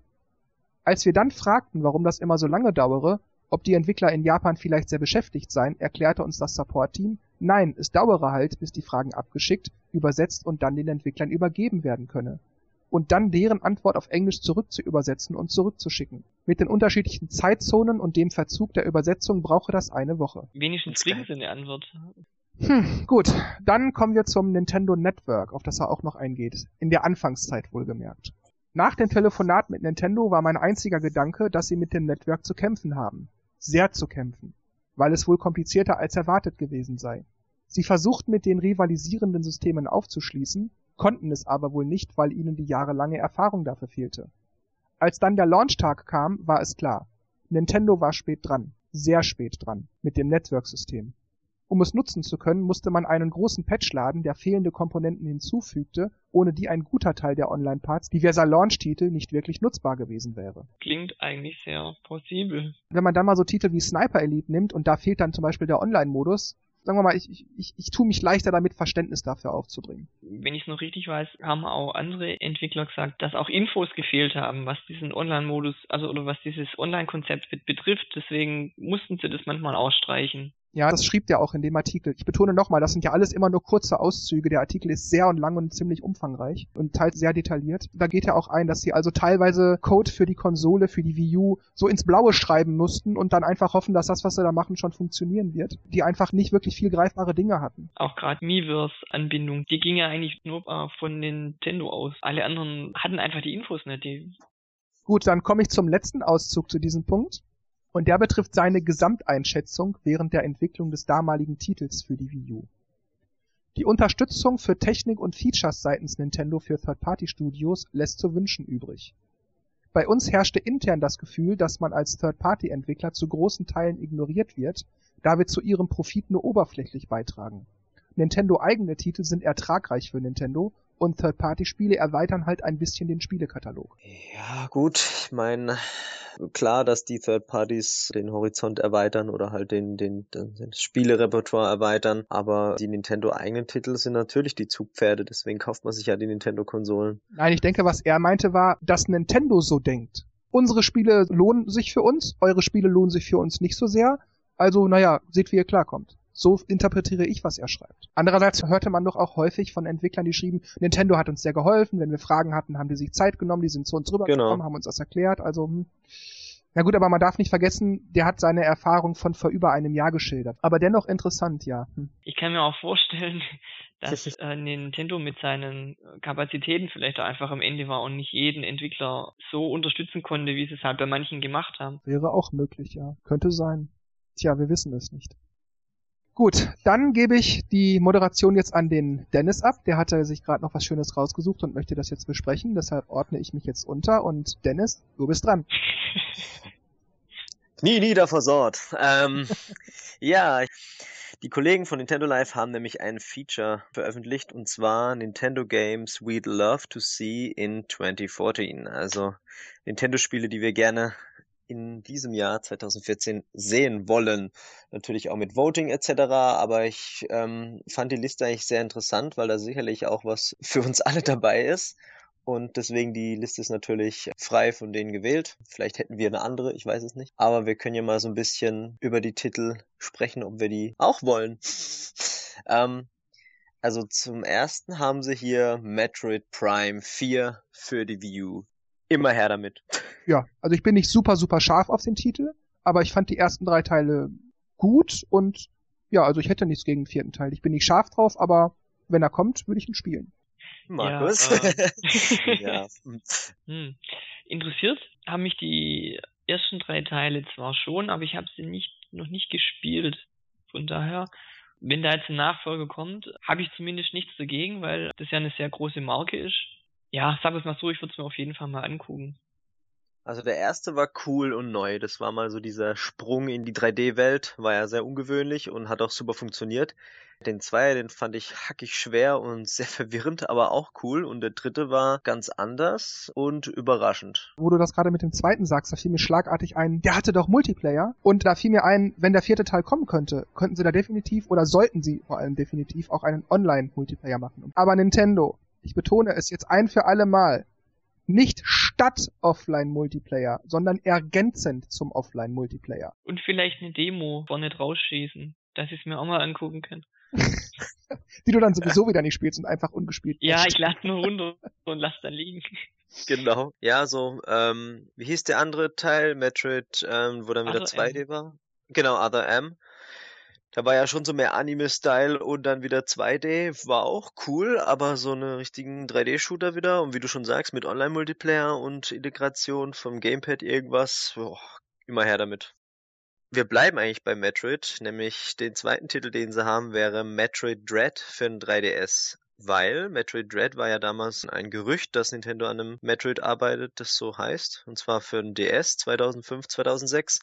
Als wir dann fragten, warum das immer so lange dauere, ob die Entwickler in Japan vielleicht sehr beschäftigt seien, erklärte uns das Support-Team, nein, es dauere halt, bis die Fragen abgeschickt, übersetzt und dann den Entwicklern übergeben werden könne. Und dann deren Antwort auf Englisch zurück zu übersetzen und zurückzuschicken. Mit den unterschiedlichen Zeitzonen und dem Verzug der Übersetzung brauche das eine Woche.
Wenigstens kriegen sie eine Antwort.
Hm, gut. Dann kommen wir zum Nintendo Network, auf das er auch noch eingeht. In der Anfangszeit wohlgemerkt. Nach dem Telefonat mit Nintendo war mein einziger Gedanke, dass sie mit dem Network zu kämpfen haben. Sehr zu kämpfen. Weil es wohl komplizierter als erwartet gewesen sei. Sie versuchten mit den rivalisierenden Systemen aufzuschließen, konnten es aber wohl nicht, weil ihnen die jahrelange Erfahrung dafür fehlte. Als dann der Launchtag kam, war es klar. Nintendo war spät dran. Sehr spät dran. Mit dem Network-System. Um es nutzen zu können, musste man einen großen Patch laden, der fehlende Komponenten hinzufügte, ohne die ein guter Teil der Online-Parts diverser Launch-Titel nicht wirklich nutzbar gewesen wäre.
Klingt eigentlich sehr plausibel.
Wenn man dann mal so Titel wie Sniper Elite nimmt und da fehlt dann zum Beispiel der Online-Modus, sagen wir mal, ich, ich, ich, ich tue mich leichter damit, Verständnis dafür aufzubringen.
Wenn ich es noch richtig weiß, haben auch andere Entwickler gesagt, dass auch Infos gefehlt haben, was diesen Online-Modus, also oder was dieses Online-Konzept betrifft. Deswegen mussten sie das manchmal ausstreichen.
Ja, das schrieb der auch in dem Artikel. Ich betone nochmal, das sind ja alles immer nur kurze Auszüge. Der Artikel ist sehr und lang und ziemlich umfangreich und teils sehr detailliert. Da geht ja auch ein, dass sie also teilweise Code für die Konsole, für die Wii U so ins Blaue schreiben mussten und dann einfach hoffen, dass das, was sie da machen, schon funktionieren wird. Die einfach nicht wirklich viel greifbare Dinge hatten.
Auch gerade Miiverse-Anbindung, die ging ja eigentlich nur äh, von Nintendo aus. Alle anderen hatten einfach die Infos nicht. Die
Gut, dann komme ich zum letzten Auszug zu diesem Punkt. Und der betrifft seine Gesamteinschätzung während der Entwicklung des damaligen Titels für die Wii U. Die Unterstützung für Technik und Features seitens Nintendo für Third-Party-Studios lässt zu wünschen übrig. Bei uns herrschte intern das Gefühl, dass man als Third-Party-Entwickler zu großen Teilen ignoriert wird, da wir zu ihrem Profit nur oberflächlich beitragen. Nintendo eigene Titel sind ertragreich für Nintendo und Third-Party-Spiele erweitern halt ein bisschen den Spielekatalog.
Ja, gut, ich meine, klar, dass die Third Parties den Horizont erweitern oder halt den, den, den, den Spielerepertoire erweitern, aber die Nintendo eigenen Titel sind natürlich die Zugpferde, deswegen kauft man sich ja die Nintendo Konsolen.
Nein, ich denke, was er meinte war, dass Nintendo so denkt. Unsere Spiele lohnen sich für uns, eure Spiele lohnen sich für uns nicht so sehr. Also, naja, seht, wie ihr klarkommt. So interpretiere ich, was er schreibt. Andererseits hörte man doch auch häufig von Entwicklern, die schrieben, Nintendo hat uns sehr geholfen, wenn wir Fragen hatten, haben die sich Zeit genommen, die sind zu uns rübergekommen, genau. haben uns das erklärt, also hm. Ja gut, aber man darf nicht vergessen, der hat seine Erfahrung von vor über einem Jahr geschildert. Aber dennoch interessant, ja. Hm.
Ich kann mir auch vorstellen, dass äh, Nintendo mit seinen Kapazitäten vielleicht auch einfach am Ende war und nicht jeden Entwickler so unterstützen konnte, wie sie es halt bei manchen gemacht haben.
Wäre auch möglich, ja. Könnte sein. Tja, wir wissen es nicht. Gut, dann gebe ich die Moderation jetzt an den Dennis ab. Der hatte sich gerade noch was Schönes rausgesucht und möchte das jetzt besprechen. Deshalb ordne ich mich jetzt unter und Dennis, du bist dran.
Nie nieder versort. Ähm, ja, die Kollegen von Nintendo Live haben nämlich ein Feature veröffentlicht und zwar Nintendo Games We'd Love to See in 2014. Also Nintendo-Spiele, die wir gerne in diesem Jahr 2014 sehen wollen. Natürlich auch mit Voting etc. Aber ich ähm, fand die Liste eigentlich sehr interessant, weil da sicherlich auch was für uns alle dabei ist. Und deswegen die Liste ist natürlich frei von denen gewählt. Vielleicht hätten wir eine andere, ich weiß es nicht. Aber wir können ja mal so ein bisschen über die Titel sprechen, ob wir die auch wollen. ähm, also zum ersten haben sie hier Metroid Prime 4 für die U. Immer her damit.
Ja, also ich bin nicht super, super scharf auf den Titel, aber ich fand die ersten drei Teile gut und ja, also ich hätte nichts gegen den vierten Teil. Ich bin nicht scharf drauf, aber wenn er kommt, würde ich ihn spielen.
Markus?
Ja, äh, ja. hm. Interessiert haben mich die ersten drei Teile zwar schon, aber ich habe sie nicht, noch nicht gespielt. Von daher, wenn da jetzt ein Nachfolger kommt, habe ich zumindest nichts dagegen, weil das ja eine sehr große Marke ist ja, sag es mal so, ich würde es mir auf jeden Fall mal angucken.
Also der erste war cool und neu. Das war mal so dieser Sprung in die 3D-Welt, war ja sehr ungewöhnlich und hat auch super funktioniert. Den Zweier, den fand ich hackig schwer und sehr verwirrend, aber auch cool. Und der dritte war ganz anders und überraschend.
Wo du das gerade mit dem zweiten sagst, da fiel mir schlagartig ein, der hatte doch Multiplayer. Und da fiel mir ein, wenn der vierte Teil kommen könnte, könnten sie da definitiv oder sollten sie vor allem definitiv auch einen Online-Multiplayer machen. Aber Nintendo, ich betone es jetzt ein für alle Mal, nicht statt Offline-Multiplayer, sondern ergänzend zum Offline-Multiplayer.
Und vielleicht eine Demo vorne draus schießen, dass ich es mir auch mal angucken kann.
Die du dann sowieso wieder nicht spielst und einfach ungespielt
Ja, ich lade nur runter und lass dann liegen.
Genau. Ja, so, ähm, wie hieß der andere Teil? Metroid, ähm, wo dann wieder Other 2D M. war? Genau, Other M. Da war ja schon so mehr Anime-Style und dann wieder 2D, war auch cool, aber so einen richtigen 3D-Shooter wieder. Und wie du schon sagst, mit Online-Multiplayer und Integration vom Gamepad irgendwas, boah, immer her damit. Wir bleiben eigentlich bei Metroid, nämlich den zweiten Titel, den sie haben, wäre Metroid Dread für den 3DS weil Metroid Dread war ja damals ein Gerücht, dass Nintendo an einem Metroid arbeitet, das so heißt, und zwar für den DS 2005, 2006,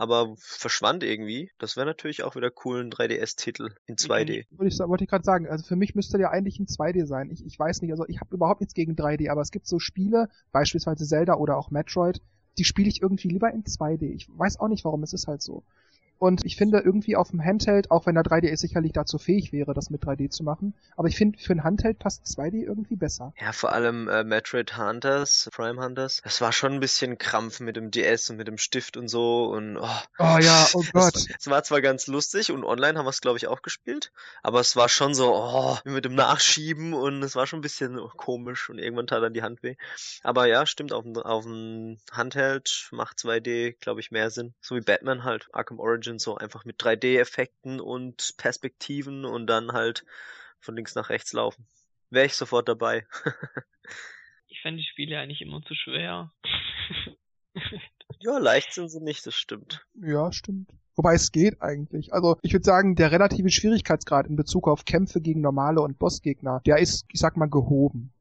aber verschwand irgendwie. Das wäre natürlich auch wieder cool, ein 3DS-Titel in 2D.
Wollte ich, wollte ich gerade sagen, also für mich müsste der eigentlich in 2D sein. Ich, ich weiß nicht, also ich habe überhaupt nichts gegen 3D, aber es gibt so Spiele, beispielsweise Zelda oder auch Metroid, die spiele ich irgendwie lieber in 2D. Ich weiß auch nicht warum, es ist halt so. Und ich finde irgendwie auf dem Handheld, auch wenn der 3DS sicherlich dazu fähig wäre, das mit 3D zu machen, aber ich finde für ein Handheld passt 2D irgendwie besser.
Ja, vor allem äh, Metroid Hunters, Prime Hunters, das war schon ein bisschen Krampf mit dem DS und mit dem Stift und so und oh,
oh ja, oh Gott.
Es war, war, zwar ganz lustig und online haben wir es glaube ich auch gespielt, aber es war schon so, oh, mit dem Nachschieben und es war schon ein bisschen komisch und irgendwann tat dann die Hand weh. Aber ja, stimmt, auf dem, auf dem Handheld macht 2D glaube ich mehr Sinn. So wie Batman halt, Arkham Origins Origin so einfach mit 3D-Effekten und Perspektiven und dann halt von links nach rechts laufen. Wäre ich sofort dabei.
ich fände die Spiele eigentlich immer zu schwer.
ja, leicht sind sie nicht, das stimmt.
Ja, stimmt. Wobei es geht eigentlich. Also ich würde sagen, der relative Schwierigkeitsgrad in Bezug auf Kämpfe gegen normale und Bossgegner, der ist, ich sag mal, gehoben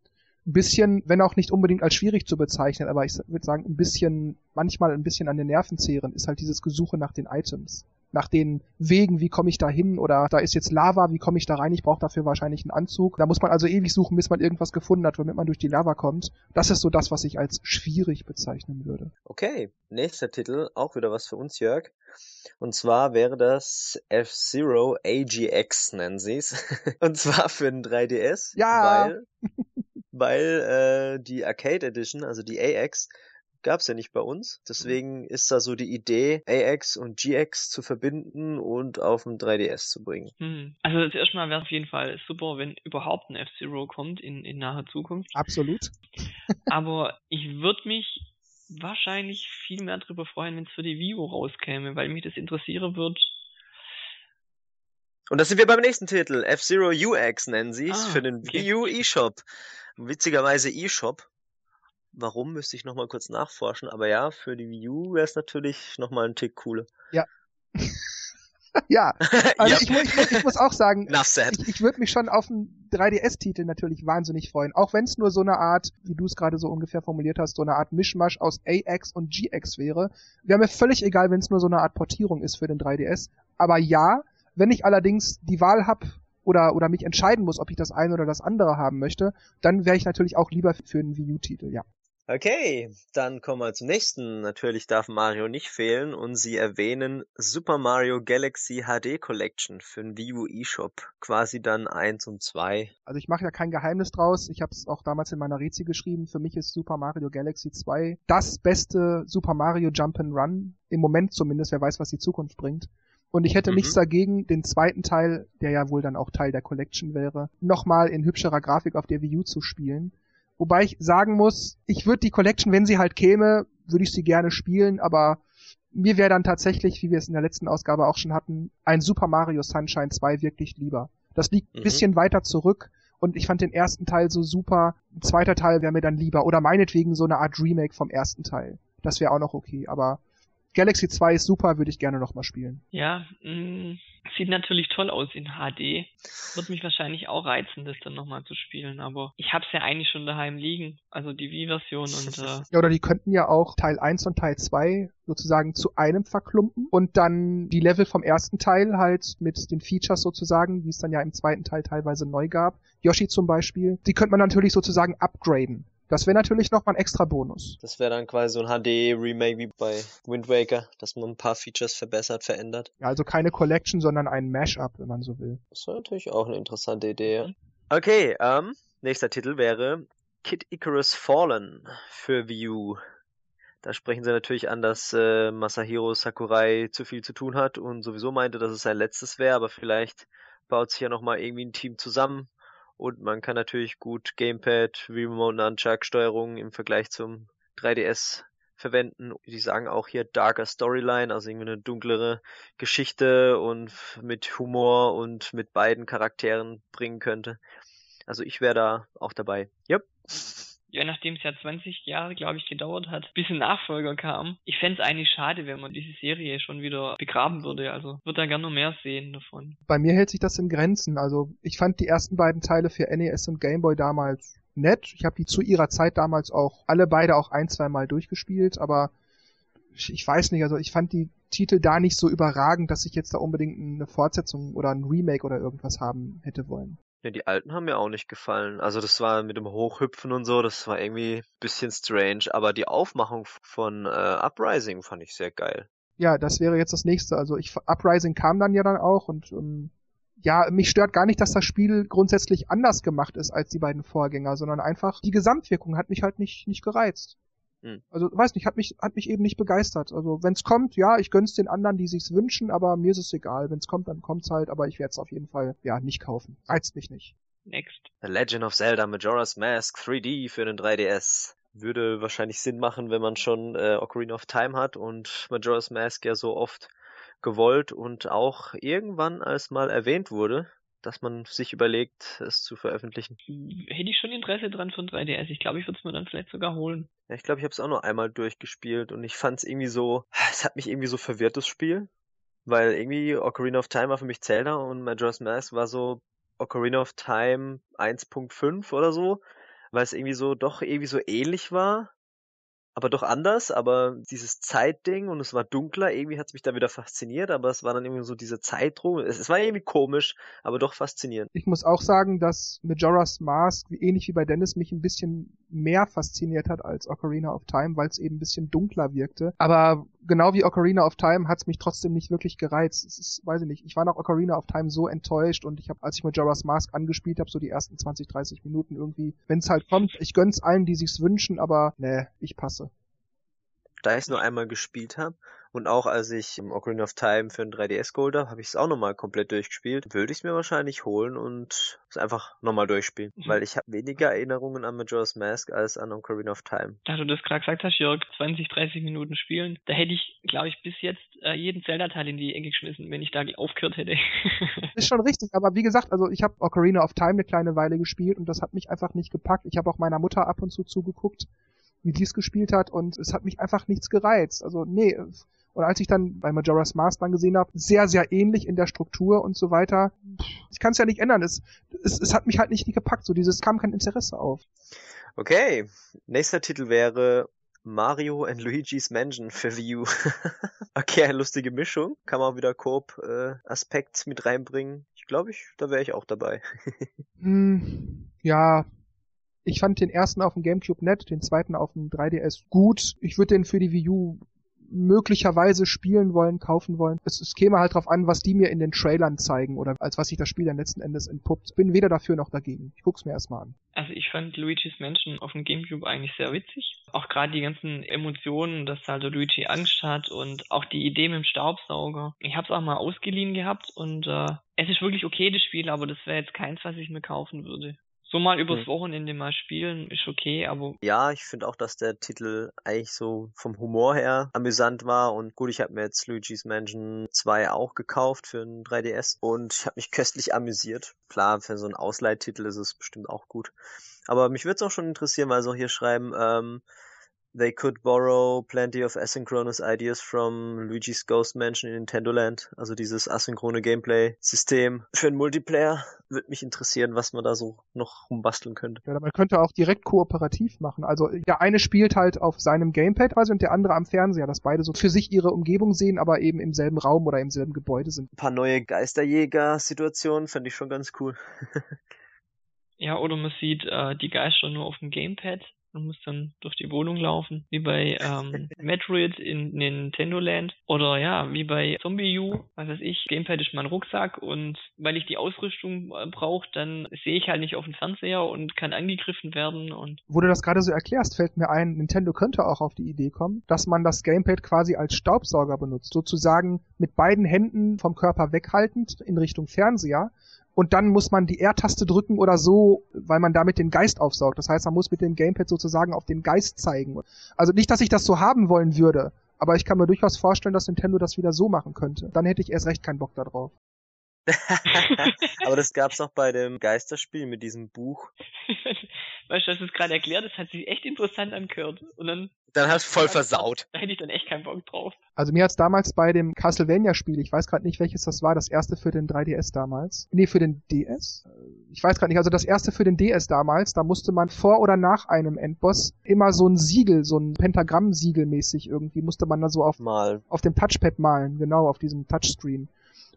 bisschen, wenn auch nicht unbedingt als schwierig zu bezeichnen, aber ich würde sagen, ein bisschen, manchmal ein bisschen an den Nerven zehren, ist halt dieses Gesuche nach den Items. Nach den Wegen, wie komme ich da hin oder da ist jetzt Lava, wie komme ich da rein? Ich brauche dafür wahrscheinlich einen Anzug. Da muss man also ewig suchen, bis man irgendwas gefunden hat, womit man durch die Lava kommt. Das ist so das, was ich als schwierig bezeichnen würde.
Okay, nächster Titel, auch wieder was für uns, Jörg. Und zwar wäre das F-Zero AGX, nennen sie es. Und zwar für den 3DS.
Ja.
Weil weil äh, die Arcade Edition, also die AX, gab's ja nicht bei uns. Deswegen ist da so die Idee, AX und GX zu verbinden und auf dem 3DS zu bringen.
Hm. Also zuerst mal wäre es auf jeden Fall super, wenn überhaupt ein F-Zero kommt in, in naher Zukunft.
Absolut.
Aber ich würde mich wahrscheinlich viel mehr darüber freuen, wenn es für die U rauskäme, weil mich das interessieren wird,
und da sind wir beim nächsten Titel. F-Zero UX nennen sie es ah, für den okay. Wii U eShop. Witzigerweise eShop. Warum, müsste ich nochmal kurz nachforschen. Aber ja, für die Wii U wäre es natürlich nochmal ein Tick cooler.
Ja. ja, also yep. ich, ich, ich, muss auch sagen, ich, ich würde mich schon auf einen 3DS-Titel natürlich wahnsinnig freuen. Auch wenn es nur so eine Art, wie du es gerade so ungefähr formuliert hast, so eine Art Mischmasch aus AX und GX wäre. Wäre mir völlig egal, wenn es nur so eine Art Portierung ist für den 3DS. Aber ja, wenn ich allerdings die Wahl habe, oder, oder mich entscheiden muss, ob ich das eine oder das andere haben möchte, dann wäre ich natürlich auch lieber für einen Wii U-Titel, ja.
Okay, dann kommen wir zum nächsten. Natürlich darf Mario nicht fehlen und sie erwähnen Super Mario Galaxy HD Collection für den Wii U eShop. Quasi dann eins und zwei.
Also ich mache ja kein Geheimnis draus. Ich habe es auch damals in meiner Rezi geschrieben. Für mich ist Super Mario Galaxy 2 das beste Super Mario Jump'n'Run. Im Moment zumindest. Wer weiß, was die Zukunft bringt. Und ich hätte mhm. nichts dagegen, den zweiten Teil, der ja wohl dann auch Teil der Collection wäre, nochmal in hübscherer Grafik auf der Wii U zu spielen. Wobei ich sagen muss, ich würde die Collection, wenn sie halt käme, würde ich sie gerne spielen, aber mir wäre dann tatsächlich, wie wir es in der letzten Ausgabe auch schon hatten, ein Super Mario Sunshine 2 wirklich lieber. Das liegt ein mhm. bisschen weiter zurück und ich fand den ersten Teil so super. Ein zweiter Teil wäre mir dann lieber oder meinetwegen so eine Art Remake vom ersten Teil. Das wäre auch noch okay, aber Galaxy 2 ist super, würde ich gerne nochmal spielen.
Ja, mh, mm, sieht natürlich toll aus in HD. Wird mich wahrscheinlich auch reizen, das dann nochmal zu spielen, aber ich hab's ja eigentlich schon daheim liegen, also die Wii-Version und äh
Ja, oder die könnten ja auch Teil 1 und Teil 2 sozusagen zu einem verklumpen und dann die Level vom ersten Teil halt mit den Features sozusagen, wie es dann ja im zweiten Teil teilweise neu gab. Yoshi zum Beispiel, die könnte man natürlich sozusagen upgraden. Das wäre natürlich nochmal ein extra Bonus.
Das wäre dann quasi so ein HD-Remake wie bei Wind Waker, dass man ein paar Features verbessert, verändert.
Ja, also keine Collection, sondern ein Mashup, wenn man so will.
Das wäre natürlich auch eine interessante Idee, ja. Okay, ähm, nächster Titel wäre Kid Icarus Fallen für Wii U. Da sprechen sie natürlich an, dass äh, Masahiro Sakurai zu viel zu tun hat und sowieso meinte, dass es sein letztes wäre, aber vielleicht baut sich ja nochmal irgendwie ein Team zusammen und man kann natürlich gut Gamepad, Remote Nunchuck Steuerung im Vergleich zum 3DS verwenden. Die sagen auch hier darker Storyline, also irgendwie eine dunklere Geschichte und mit Humor und mit beiden Charakteren bringen könnte. Also ich wäre da auch dabei. Yep
ja, nachdem es ja 20 Jahre, glaube ich, gedauert hat, bis ein Nachfolger kam. Ich fände es eigentlich schade, wenn man diese Serie schon wieder begraben würde. Also würde da gerne noch mehr sehen davon.
Bei mir hält sich das in Grenzen. Also ich fand die ersten beiden Teile für NES und Game Boy damals nett. Ich habe die zu ihrer Zeit damals auch alle beide auch ein, zwei Mal durchgespielt, aber ich weiß nicht, also ich fand die Titel da nicht so überragend, dass ich jetzt da unbedingt eine Fortsetzung oder ein Remake oder irgendwas haben hätte wollen.
Ja, die alten haben mir auch nicht gefallen. Also das war mit dem Hochhüpfen und so, das war irgendwie bisschen strange, aber die Aufmachung von äh, Uprising fand ich sehr geil.
Ja, das wäre jetzt das nächste. Also ich Uprising kam dann ja dann auch und ähm, ja, mich stört gar nicht, dass das Spiel grundsätzlich anders gemacht ist als die beiden Vorgänger, sondern einfach die Gesamtwirkung hat mich halt nicht nicht gereizt. Hm. Also weiß nicht, hat mich hat mich eben nicht begeistert. Also wenn's kommt, ja, ich gönn's den anderen, die sich's wünschen, aber mir ist es egal. Wenn's kommt, dann kommt's halt, aber ich werde es auf jeden Fall ja nicht kaufen. Reizt mich nicht.
Next.
The Legend of Zelda Majora's Mask 3D für den 3DS. Würde wahrscheinlich Sinn machen, wenn man schon äh, Ocarina of Time hat und Majora's Mask ja so oft gewollt und auch irgendwann als mal erwähnt wurde, dass man sich überlegt, es zu veröffentlichen.
Hätte ich schon Interesse dran von 3DS. Ich glaube, ich würde es mir dann vielleicht sogar holen.
Ja, ich glaube, ich habe es auch nur einmal durchgespielt und ich fand es irgendwie so, es hat mich irgendwie so verwirrt, das Spiel. Weil irgendwie Ocarina of Time war für mich Zelda und Majora's Mask war so Ocarina of Time 1.5 oder so, weil es irgendwie so doch irgendwie so ähnlich war aber doch anders, aber dieses Zeitding und es war dunkler, irgendwie hat es mich da wieder fasziniert, aber es war dann irgendwie so diese Zeitruhe. Es, es, war irgendwie komisch, aber doch faszinierend.
Ich muss auch sagen, dass Majora's Mask, ähnlich wie bei Dennis, mich ein bisschen mehr fasziniert hat als Ocarina of Time, weil es eben ein bisschen dunkler wirkte. Aber genau wie Ocarina of Time hat es mich trotzdem nicht wirklich gereizt. Es ist, weiß ich nicht, ich war nach Ocarina of Time so enttäuscht und ich habe, als ich Majora's Mask angespielt habe, so die ersten 20, 30 Minuten irgendwie, wenn es halt kommt, ich gönn's allen, die sich's wünschen, aber ne, ich passe
da ich es nur einmal gespielt habe und auch als ich im Ocarina of Time für ein 3DS geholt habe, habe ich es auch nochmal komplett durchgespielt. Würde ich es mir wahrscheinlich holen und es einfach nochmal durchspielen, mhm. weil ich habe weniger Erinnerungen an Majora's Mask als an Ocarina of Time.
Da du das gerade gesagt hast, Jörg, 20, 30 Minuten spielen, da hätte ich, glaube ich, bis jetzt äh, jeden Zelda-Teil in die Ecke geschmissen, wenn ich da aufgehört hätte.
ist schon richtig, aber wie gesagt, also ich habe Ocarina of Time eine kleine Weile gespielt und das hat mich einfach nicht gepackt. Ich habe auch meiner Mutter ab und zu zugeguckt wie die es gespielt hat und es hat mich einfach nichts gereizt. Also nee. Und als ich dann bei Majora's Mask dann gesehen habe, sehr, sehr ähnlich in der Struktur und so weiter, ich kann es ja nicht ändern. Es, es, es hat mich halt nicht gepackt. So dieses kam kein Interesse auf.
Okay, nächster Titel wäre Mario and Luigi's Mansion für Wii U. okay, eine lustige Mischung. Kann man auch wieder Coop-Aspekt äh, mit reinbringen. Ich glaube, ich, da wäre ich auch dabei.
hm, ja, ich fand den ersten auf dem GameCube nett, den zweiten auf dem 3DS gut. Ich würde den für die Wii U möglicherweise spielen wollen, kaufen wollen. Es, es käme halt drauf an, was die mir in den Trailern zeigen oder als was sich das Spiel dann letzten Endes entpuppt. Bin weder dafür noch dagegen. Ich guck's mir erstmal an.
Also ich fand Luigi's Mansion auf dem Gamecube eigentlich sehr witzig. Auch gerade die ganzen Emotionen, dass halt Luigi Angst hat und auch die Idee mit dem Staubsauger. Ich hab's auch mal ausgeliehen gehabt und äh, es ist wirklich okay, das Spiel, aber das wäre jetzt keins, was ich mir kaufen würde. So mal übers Wochenende mal spielen ist okay, aber.
Ja, ich finde auch, dass der Titel eigentlich so vom Humor her amüsant war und gut, ich habe mir jetzt Luigi's Mansion 2 auch gekauft für ein 3DS und ich habe mich köstlich amüsiert. Klar, für so einen Ausleihtitel ist es bestimmt auch gut. Aber mich würde es auch schon interessieren, weil sie auch hier schreiben, ähm, they could borrow plenty of asynchronous ideas from Luigi's Ghost Mansion in Nintendo Land. Also dieses asynchrone Gameplay-System für einen Multiplayer. Würde mich interessieren, was man da so noch rumbasteln könnte.
Ja, man könnte auch direkt kooperativ machen. Also der eine spielt halt auf seinem Gamepad quasi und der andere am Fernseher, dass beide so für sich ihre Umgebung sehen, aber eben im selben Raum oder im selben Gebäude sind.
Ein paar neue Geisterjäger-Situationen fände ich schon ganz cool.
ja, oder man sieht äh, die Geister nur auf dem Gamepad man muss dann durch die Wohnung laufen, wie bei ähm, Metroid in Nintendo Land oder ja, wie bei Zombie U, was weiß ich, Gamepad ist mein Rucksack und weil ich die Ausrüstung äh, brauche, dann sehe ich halt nicht auf den Fernseher und kann angegriffen werden und.
Wo du das gerade so erklärst, fällt mir ein, Nintendo könnte auch auf die Idee kommen, dass man das Gamepad quasi als Staubsauger benutzt, sozusagen mit beiden Händen vom Körper weghaltend in Richtung Fernseher und dann muss man die R-Taste drücken oder so, weil man damit den Geist aufsaugt. Das heißt, man muss mit dem Gamepad sozusagen auf den Geist zeigen. Also nicht, dass ich das so haben wollen würde, aber ich kann mir durchaus vorstellen, dass Nintendo das wieder so machen könnte. Dann hätte ich erst recht keinen Bock darauf.
aber das gab's auch bei dem Geisterspiel mit diesem Buch.
weißt du, hast es gerade erklärt, das hat sich echt interessant angehört. Und dann
dann hast du voll versaut.
Da hätte ich dann echt keinen Bock drauf.
Also mir hat's damals bei dem Castlevania-Spiel, ich weiß gerade nicht, welches das war, das erste für den 3DS damals. Nee, für den DS? Ich weiß gerade nicht, also das erste für den DS damals, da musste man vor oder nach einem Endboss immer so ein Siegel, so ein Pentagramm-Siegel mäßig irgendwie, musste man da so auf,
Mal.
auf dem Touchpad malen, genau, auf diesem Touchscreen.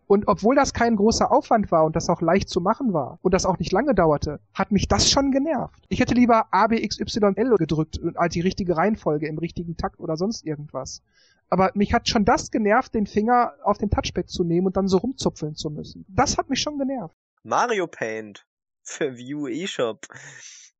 Und obwohl das kein großer Aufwand war und das auch leicht zu machen war und das auch nicht lange dauerte, hat mich das schon genervt. Ich hätte lieber A, B, X, Y, L gedrückt als die richtige Reihenfolge im richtigen Takt oder sonst irgendwas. Aber mich hat schon das genervt, den Finger auf den Touchpad zu nehmen und dann so rumzupfeln zu müssen. Das hat mich schon genervt.
Mario Paint für View eShop.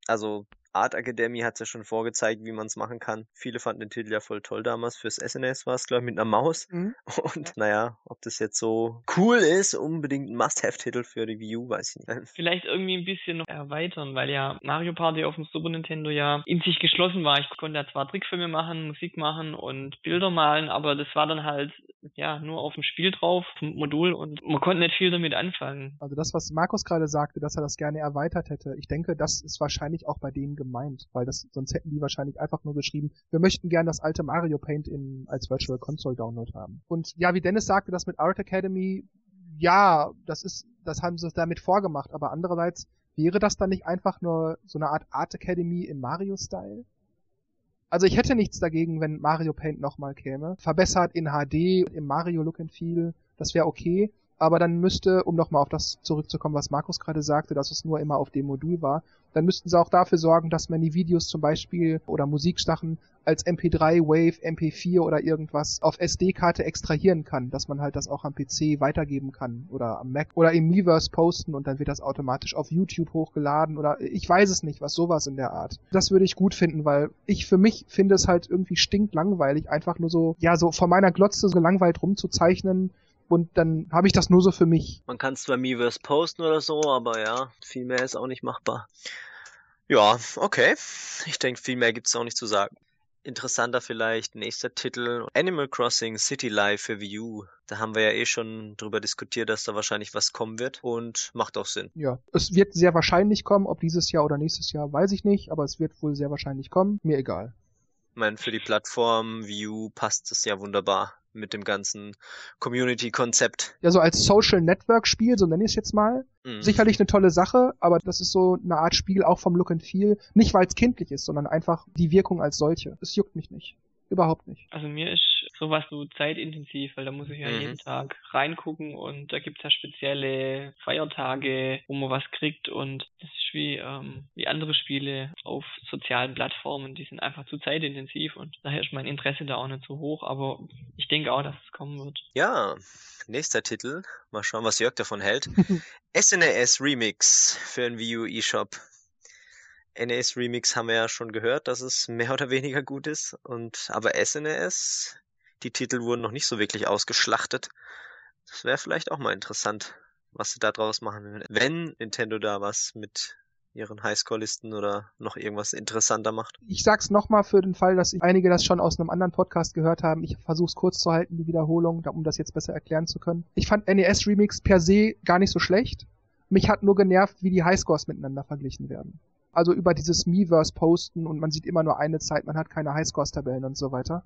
Also Art Academy hat ja schon vorgezeigt, wie man es machen kann. Viele fanden den Titel ja voll toll damals. Fürs SNS war es, glaube ich, mit einer Maus. Mhm. Und naja, ob das jetzt so cool ist, unbedingt ein Must-Have-Titel für die Wii U, weiß ich nicht.
Vielleicht irgendwie ein bisschen noch erweitern, weil ja Mario Party auf dem Super Nintendo ja in sich geschlossen war. Ich konnte ja zwar Trickfilme machen, Musik machen und Bilder malen, aber das war dann halt ja nur auf dem Spiel drauf, vom Modul und man konnte nicht viel damit anfangen.
Also das, was Markus gerade sagte, dass er das gerne erweitert hätte, ich denke, das ist wahrscheinlich auch bei denen gemeint, weil das sonst hätten die wahrscheinlich einfach nur geschrieben, wir möchten gern das alte Mario Paint in, als Virtual Console Download haben. Und ja, wie Dennis sagte, das mit Art Academy, ja, das ist, das haben sie damit vorgemacht, aber andererseits wäre das dann nicht einfach nur so eine Art Art Academy im Mario-Style? Also ich hätte nichts dagegen, wenn Mario Paint nochmal käme. Verbessert in HD, im Mario Look and Feel, das wäre okay aber dann müsste, um nochmal auf das zurückzukommen, was Markus gerade sagte, dass es nur immer auf dem Modul war, dann müssten sie auch dafür sorgen, dass man die Videos zum Beispiel oder Musiksachen als MP3, Wave, MP4 oder irgendwas auf SD-Karte extrahieren kann, dass man halt das auch am PC weitergeben kann oder am Mac oder im Miiverse posten und dann wird das automatisch auf YouTube hochgeladen oder ich weiß es nicht, was sowas in der Art. Das würde ich gut finden, weil ich für mich finde es halt irgendwie stinklangweilig, einfach nur so, ja, so vor meiner Glotze so langweilig rumzuzeichnen und dann habe ich das nur so für mich.
Man kann es zwar Miiverse posten oder so, aber ja, viel mehr ist auch nicht machbar. Ja, okay. Ich denke, viel mehr gibt es auch nicht zu sagen. Interessanter vielleicht nächster Titel Animal Crossing City Life für Wii U. Da haben wir ja eh schon drüber diskutiert, dass da wahrscheinlich was kommen wird und macht auch Sinn.
Ja, es wird sehr wahrscheinlich kommen, ob dieses Jahr oder nächstes Jahr, weiß ich nicht, aber es wird wohl sehr wahrscheinlich kommen. Mir egal.
Ich meine, für die Plattform Wii U passt es ja wunderbar mit dem ganzen Community-Konzept.
Ja, so als Social Network-Spiel, so nenne ich es jetzt mal. Mhm. Sicherlich eine tolle Sache, aber das ist so eine Art Spiel auch vom Look and Feel. Nicht weil es kindlich ist, sondern einfach die Wirkung als solche. Es juckt mich nicht. Überhaupt nicht.
Also mir ist sowas so zeitintensiv, weil da muss ich ja mhm. jeden Tag reingucken und da gibt's ja spezielle Feiertage, wo man was kriegt und das ist wie, ähm, wie andere Spiele auf sozialen Plattformen, die sind einfach zu zeitintensiv und daher ist mein Interesse da auch nicht so hoch, aber ich denke auch, dass es kommen wird.
Ja, nächster Titel. Mal schauen, was Jörg davon hält. SNES Remix für den Wii U eShop. NES Remix haben wir ja schon gehört, dass es mehr oder weniger gut ist. Und aber SNES, die Titel wurden noch nicht so wirklich ausgeschlachtet. Das wäre vielleicht auch mal interessant, was sie da draus machen, wenn Nintendo da was mit ihren Highscore-Listen oder noch irgendwas interessanter macht.
Ich sag's nochmal für den Fall, dass einige das schon aus einem anderen Podcast gehört haben. Ich versuch's kurz zu halten, die Wiederholung, um das jetzt besser erklären zu können. Ich fand NES Remix per se gar nicht so schlecht. Mich hat nur genervt, wie die Highscores miteinander verglichen werden. Also über dieses Miiverse posten und man sieht immer nur eine Zeit, man hat keine Highscores-Tabellen und so weiter.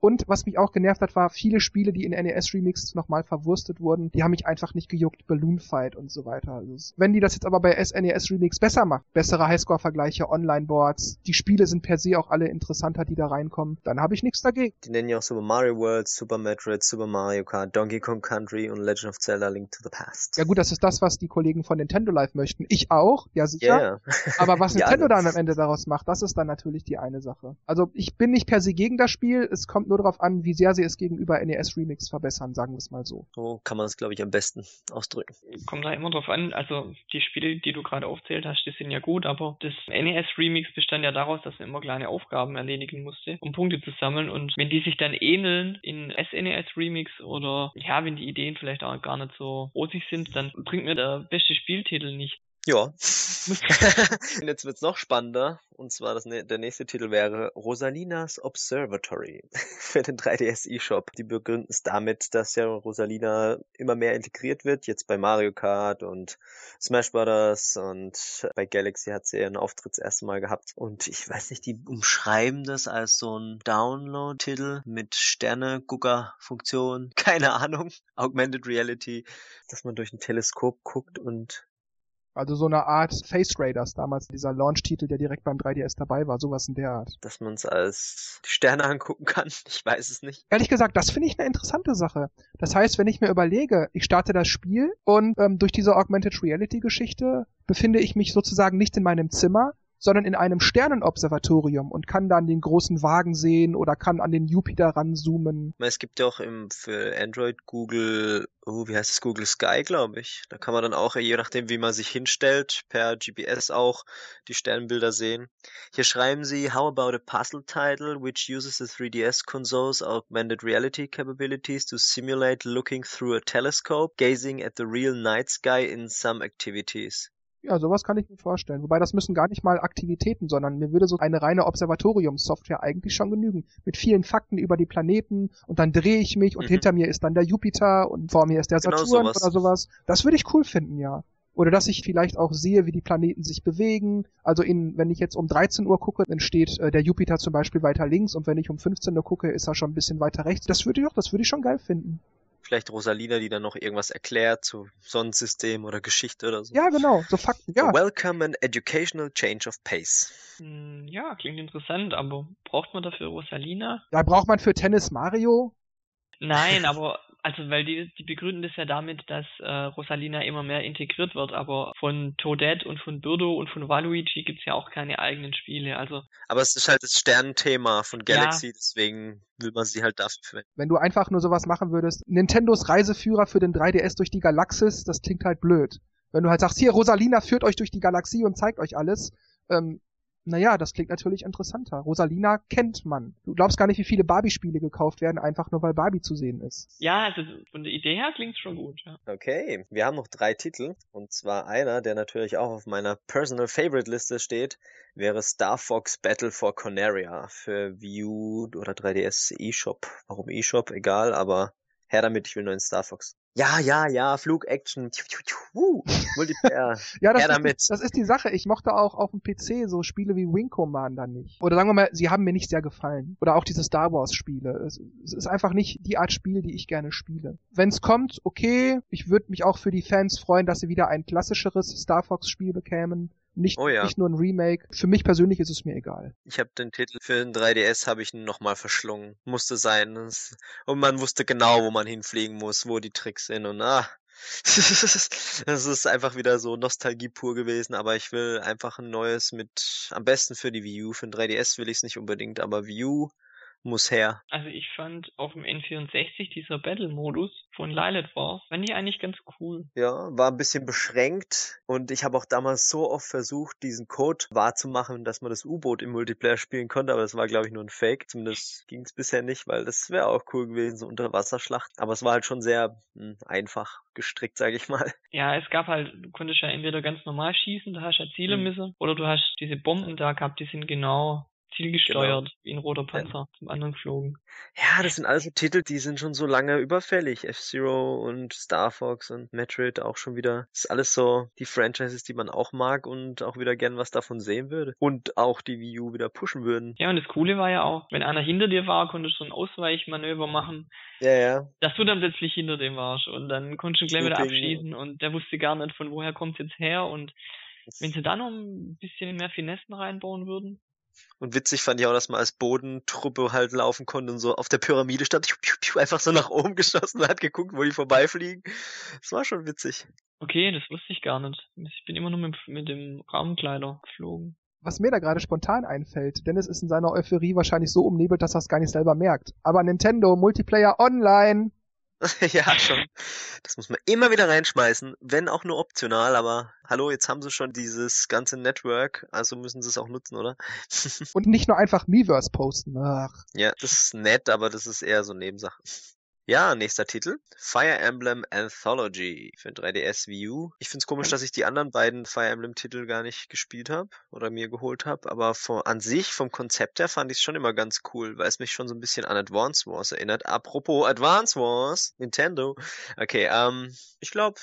Und was mich auch genervt hat, war viele Spiele, die in NES Remix nochmal verwurstet wurden, die haben mich einfach nicht gejuckt. Balloon Fight und so weiter. Also wenn die das jetzt aber bei SNES Remix besser macht, bessere Highscore-Vergleiche, Online-Boards, die Spiele sind per se auch alle interessanter, die da reinkommen, dann habe ich nichts dagegen.
Die nennen ja auch Super Mario World, Super Metroid, Super Mario Kart, Donkey Kong Country und Legend of Zelda Link to the Past.
Ja gut, das ist das, was die Kollegen von Nintendo Live möchten. Ich auch, ja sicher. Yeah. aber was Nintendo ja, dann am Ende daraus macht, das ist dann natürlich die eine Sache. Also ich bin nicht per se gegen das Spiel, es kommt nur nur darauf an, wie sehr sie es gegenüber NES Remix verbessern, sagen wir es mal so.
So kann man es, glaube ich, am besten ausdrücken.
Kommt da immer drauf an, also die Spiele, die du gerade aufzählt hast, die sind ja gut, aber das NES Remix bestand ja daraus, dass man immer kleine Aufgaben erledigen musste, um Punkte zu sammeln und wenn die sich dann ähneln in SNES Remix oder ja, wenn die Ideen vielleicht auch gar nicht so rosig sind, dann bringt mir der beste Spieltitel nicht.
Ja. Jetzt wird's noch spannender. Und zwar das, der nächste Titel wäre Rosalinas Observatory für den 3DS eShop. Die begründen es damit, dass ja Rosalina immer mehr integriert wird. Jetzt bei Mario Kart und Smash Brothers und bei Galaxy hat sie ihren Auftritt das erste Mal gehabt. Und ich weiß nicht, die umschreiben das als so ein Download-Titel mit Sterne-Gucker-Funktion. Keine Ahnung. Augmented Reality, dass man durch ein Teleskop guckt und
also so eine Art Face Raiders damals, dieser Launch-Titel, der direkt beim 3DS dabei war, sowas in der Art.
Dass man es als die Sterne angucken kann, ich weiß es nicht.
Ehrlich gesagt, das finde ich eine interessante Sache. Das heißt, wenn ich mir überlege, ich starte das Spiel und ähm, durch diese Augmented Reality-Geschichte befinde ich mich sozusagen nicht in meinem Zimmer, sondern in einem Sternenobservatorium und kann dann den großen Wagen sehen oder kann an den Jupiter ranzoomen.
Es gibt ja auch im, für Android Google, oh, wie heißt es, Google Sky, glaube ich. Da kann man dann auch, je nachdem, wie man sich hinstellt, per GPS auch die Sternbilder sehen. Hier schreiben sie, how about a puzzle title which uses the 3DS console's augmented reality capabilities to simulate looking through a telescope, gazing at the real night sky in some activities.
Ja, sowas kann ich mir vorstellen. Wobei das müssen gar nicht mal Aktivitäten, sondern mir würde so eine reine Observatoriumssoftware eigentlich schon genügen. Mit vielen Fakten über die Planeten und dann drehe ich mich und mhm. hinter mir ist dann der Jupiter und vor mir ist der genau Saturn genau sowas. oder sowas. Das würde ich cool finden, ja. Oder dass ich vielleicht auch sehe, wie die Planeten sich bewegen. Also in, wenn ich jetzt um 13 Uhr gucke, dann steht äh, der Jupiter zum Beispiel weiter links und wenn ich um 15 Uhr gucke, ist er schon ein bisschen weiter rechts. Das würde ich doch, das würde ich schon geil finden
vielleicht Rosalina, die dann noch irgendwas erklärt zu Sonnensystem oder Geschichte oder so.
Ja, genau, so Fakten, ja.
welcome and educational change of pace.
Hm, ja, klingt interessant, aber braucht man dafür Rosalina?
Ja, braucht man für Tennis Mario?
Nein, aber also weil die, die begründen das ja damit, dass äh, Rosalina immer mehr integriert wird, aber von Toadette und von Birdo und von Waluigi gibt's ja auch keine eigenen Spiele. Also
aber es ist halt das Sternenthema von Galaxy, ja. deswegen will man sie halt dafür verwenden.
Wenn du einfach nur sowas machen würdest, Nintendos Reiseführer für den 3DS durch die Galaxis, das klingt halt blöd. Wenn du halt sagst, hier, Rosalina führt euch durch die Galaxie und zeigt euch alles, ähm, naja, das klingt natürlich interessanter. Rosalina kennt man. Du glaubst gar nicht, wie viele Barbie-Spiele gekauft werden, einfach nur weil Barbie zu sehen ist.
Ja, also von der Idee her klingt schon gut, ja.
Okay, wir haben noch drei Titel. Und zwar einer, der natürlich auch auf meiner Personal Favorite Liste steht, wäre Star Fox Battle for Conaria für Wii U oder 3DS eShop. Warum eShop? Egal, aber her damit, ich will nur einen Star Fox. Ja, ja, ja, Flug-Action. Multiplayer.
ja, das ist, die, das ist die Sache. Ich mochte auch auf dem PC so Spiele wie Wing Commander nicht. Oder sagen wir mal, sie haben mir nicht sehr gefallen. Oder auch diese Star Wars Spiele. Es, es ist einfach nicht die Art Spiel, die ich gerne spiele. Wenn es kommt, okay. Ich würde mich auch für die Fans freuen, dass sie wieder ein klassischeres Star Fox Spiel bekämen. Nicht, oh ja. nicht nur ein Remake. Für mich persönlich ist es mir egal.
Ich habe den Titel für den 3DS habe ich nochmal verschlungen. Musste sein. Und man wusste genau, wo man hinfliegen muss, wo die Tricks sind und ah. das ist einfach wieder so Nostalgie pur gewesen, aber ich will einfach ein neues mit, am besten für die Wii U, für den 3DS will ich es nicht unbedingt, aber Wii U muss her.
Also ich fand auf dem N64 dieser Battle-Modus von Lilith Wars, fand ich eigentlich ganz cool.
Ja, war ein bisschen beschränkt und ich habe auch damals so oft versucht, diesen Code wahrzumachen, dass man das U-Boot im Multiplayer spielen konnte, aber das war glaube ich nur ein Fake. Zumindest ging es bisher nicht, weil das wäre auch cool gewesen, so Unterwasserschlacht. Aber es war halt schon sehr mh, hm, einfach gestrickt, sage ich mal.
Ja, es gab halt, du konntest ja entweder ganz normal schießen, da hast du ja Ziele mhm. müssen, oder du hast diese Bomben da gehabt, die sind genau zielgesteuert, genau. wie ein roter Panzer ja. zum anderen geflogen.
Ja, das sind alles so Titel, die sind schon so lange überfällig. F-Zero und Star Fox und Metroid auch schon wieder. Das ist alles so die Franchises, die man auch mag und auch wieder gern was davon sehen würde. Und auch die Wii U wieder pushen würden.
Ja, und das Coole war ja auch, wenn einer hinter dir war, konntest du ein Ausweichmanöver machen.
Ja, ja.
Dass du dann plötzlich hinter dem warst und dann konntest du gleich wieder abschießen und der wusste gar nicht, von woher kommt jetzt her und wenn sie da noch ein bisschen mehr Finessen reinbauen würden,
und witzig fand ich auch, dass man als Bodentruppe halt laufen konnte und so auf der Pyramide stand, einfach so nach oben geschossen und hat geguckt, wo die vorbeifliegen. Das war schon witzig.
Okay, das wusste ich gar nicht. Ich bin immer nur mit, mit dem Raumkleider geflogen.
Was mir da gerade spontan einfällt, Dennis ist in seiner Euphorie wahrscheinlich so umnebelt, dass er es gar nicht selber merkt. Aber Nintendo Multiplayer Online
ja, schon. Das muss man immer wieder reinschmeißen, wenn auch nur optional, aber hallo, jetzt haben sie schon dieses ganze Network, also müssen sie es auch nutzen, oder?
Und nicht nur einfach Miiverse posten. Ach.
Ja, das ist nett, aber das ist eher so Nebensache. Ja, nächster Titel. Fire Emblem Anthology für 3DS Wii U. Ich find's komisch, dass ich die anderen beiden Fire Emblem Titel gar nicht gespielt habe oder mir geholt habe, aber von, an sich, vom Konzept her, fand ich schon immer ganz cool, weil es mich schon so ein bisschen an Advance Wars erinnert. Apropos Advance Wars, Nintendo. Okay, ähm, ich glaube,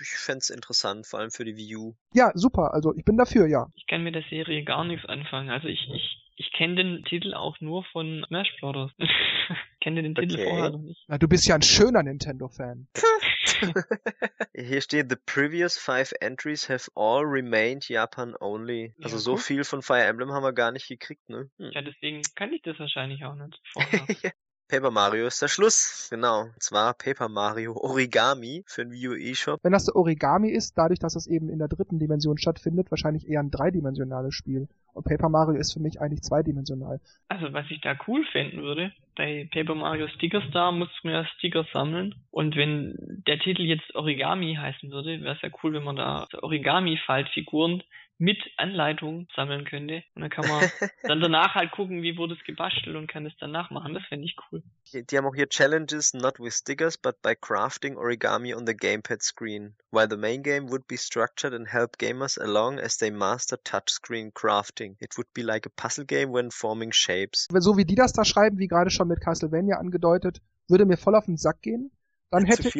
ich fände interessant, vor allem für die Wii U.
Ja, super, also ich bin dafür, ja.
Ich kann mit der Serie gar nichts anfangen. Also ich, ich ich kenne den Titel auch nur von Smash Bros. kenne den Titel okay. vorher noch nicht.
Na, du bist ja ein schöner Nintendo-Fan.
Hier steht, the previous five entries have all remained Japan only. Ja, also so gut. viel von Fire Emblem haben wir gar nicht gekriegt, ne?
Hm. Ja, deswegen kann ich das wahrscheinlich auch nicht
Paper Mario ist der Schluss. Genau. Und zwar Paper Mario Origami für den Wii U eShop.
Wenn das der Origami ist, dadurch, dass es eben in der dritten Dimension stattfindet, wahrscheinlich eher ein dreidimensionales Spiel. Und Paper Mario ist für mich eigentlich zweidimensional.
Also was ich da cool finden würde, bei Paper Mario Sticker Star muss man ja Sticker sammeln. Und wenn der Titel jetzt Origami heißen würde, wäre es ja cool, wenn man da Origami-Faltfiguren mit Anleitung sammeln könnte. Und dann kann man dann danach halt gucken, wie wurde es gebastelt und kann es dann nachmachen. Das fände ich cool.
Die haben auch hier Challenges not with stickers, but by crafting origami on the gamepad screen. While the main game would be structured and help gamers along as they master touchscreen crafting. It would be like a puzzle game when forming shapes.
So wie die das da schreiben, wie gerade schon mit Castlevania angedeutet, würde mir voll auf den Sack gehen. Dann hätte,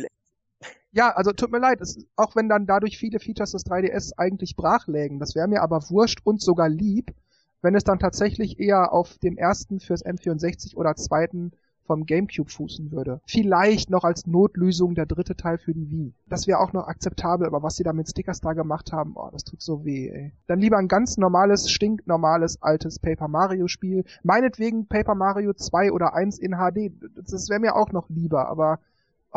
ja, also tut mir leid, es, auch wenn dann dadurch viele Features des 3DS eigentlich brach lägen, das wäre mir aber wurscht und sogar lieb, wenn es dann tatsächlich eher auf dem ersten fürs N64 oder zweiten vom GameCube fußen würde. Vielleicht noch als Notlösung der dritte Teil für die Wii. Das wäre auch noch akzeptabel, aber was sie da mit Stickers da gemacht haben, oh, das tut so weh, ey. Dann lieber ein ganz normales, stinknormales, altes Paper Mario Spiel. Meinetwegen Paper Mario 2 oder 1 in HD. Das wäre mir auch noch lieber, aber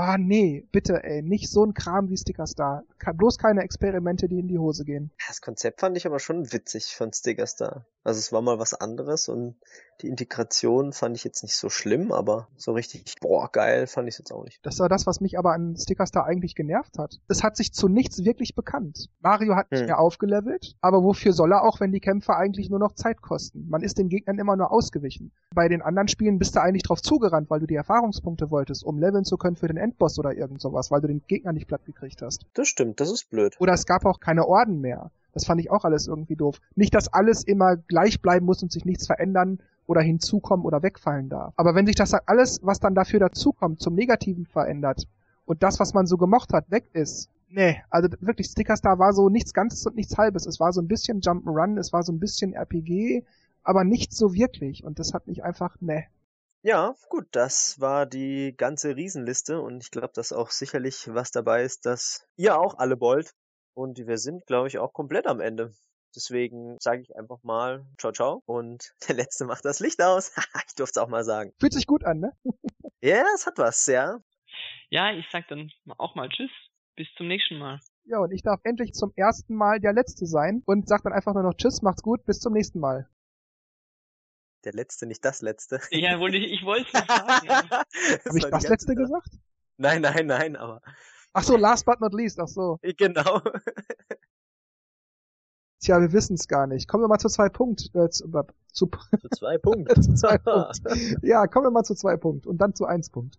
Ah, nee, bitte, ey, nicht so ein Kram wie Sticker Star. Bloß keine Experimente, die in die Hose gehen.
Das Konzept fand ich aber schon witzig von Sticker Star. Also es war mal was anderes und die Integration fand ich jetzt nicht so schlimm, aber so richtig, boah, geil fand ich es jetzt auch nicht.
Das war das, was mich aber an Sticker Star eigentlich genervt hat. Es hat sich zu nichts wirklich bekannt. Mario hat nicht hm. mehr aufgelevelt, aber wofür soll er auch, wenn die Kämpfe eigentlich nur noch Zeit kosten? Man ist den Gegnern immer nur ausgewichen. Bei den anderen Spielen bist du eigentlich drauf zugerannt, weil du die Erfahrungspunkte wolltest, um leveln zu können für den Endboss oder irgend sowas, weil du den Gegner nicht platt gekriegt hast.
Das stimmt, das ist blöd.
Oder es gab auch keine Orden mehr. Das fand ich auch alles irgendwie doof. Nicht, dass alles immer gleich bleiben muss und sich nichts verändern oder hinzukommen oder wegfallen darf. Aber wenn sich das dann alles, was dann dafür dazukommt, zum Negativen verändert und das, was man so gemocht hat, weg ist, nee, also wirklich, Sticker Star war so nichts Ganzes und nichts Halbes. Es war so ein bisschen Jump'n'Run, es war so ein bisschen RPG, aber nicht so wirklich. Und das hat mich einfach, nee.
Ja, gut, das war die ganze Riesenliste und ich glaube, dass auch sicherlich was dabei ist, dass ihr auch alle wollt. Und wir sind, glaube ich, auch komplett am Ende. Deswegen sage ich einfach mal ciao ciao und der letzte macht das Licht aus. ich durfte es auch mal sagen.
Fühlt sich gut an, ne?
ja, es hat was, ja.
Ja, ich sag dann auch mal tschüss. Bis zum nächsten Mal.
Ja, und ich darf endlich zum ersten Mal der Letzte sein und sag dann einfach nur noch Tschüss, macht's gut, bis zum nächsten Mal.
Der Letzte, nicht das Letzte.
Ja, wollte ich, ich wollte es nicht sagen.
Habe ich das Letzte gesagt?
Nein, nein, nein, aber
Ach so, last but not least, ach so.
Genau.
Tja, wir wissen es gar nicht. Kommen wir mal zu zwei Punkt. Äh, zu,
zu, zu zwei Punkt.
zu zwei Punkt. Ja, kommen wir mal zu zwei Punkt und dann zu eins Punkt.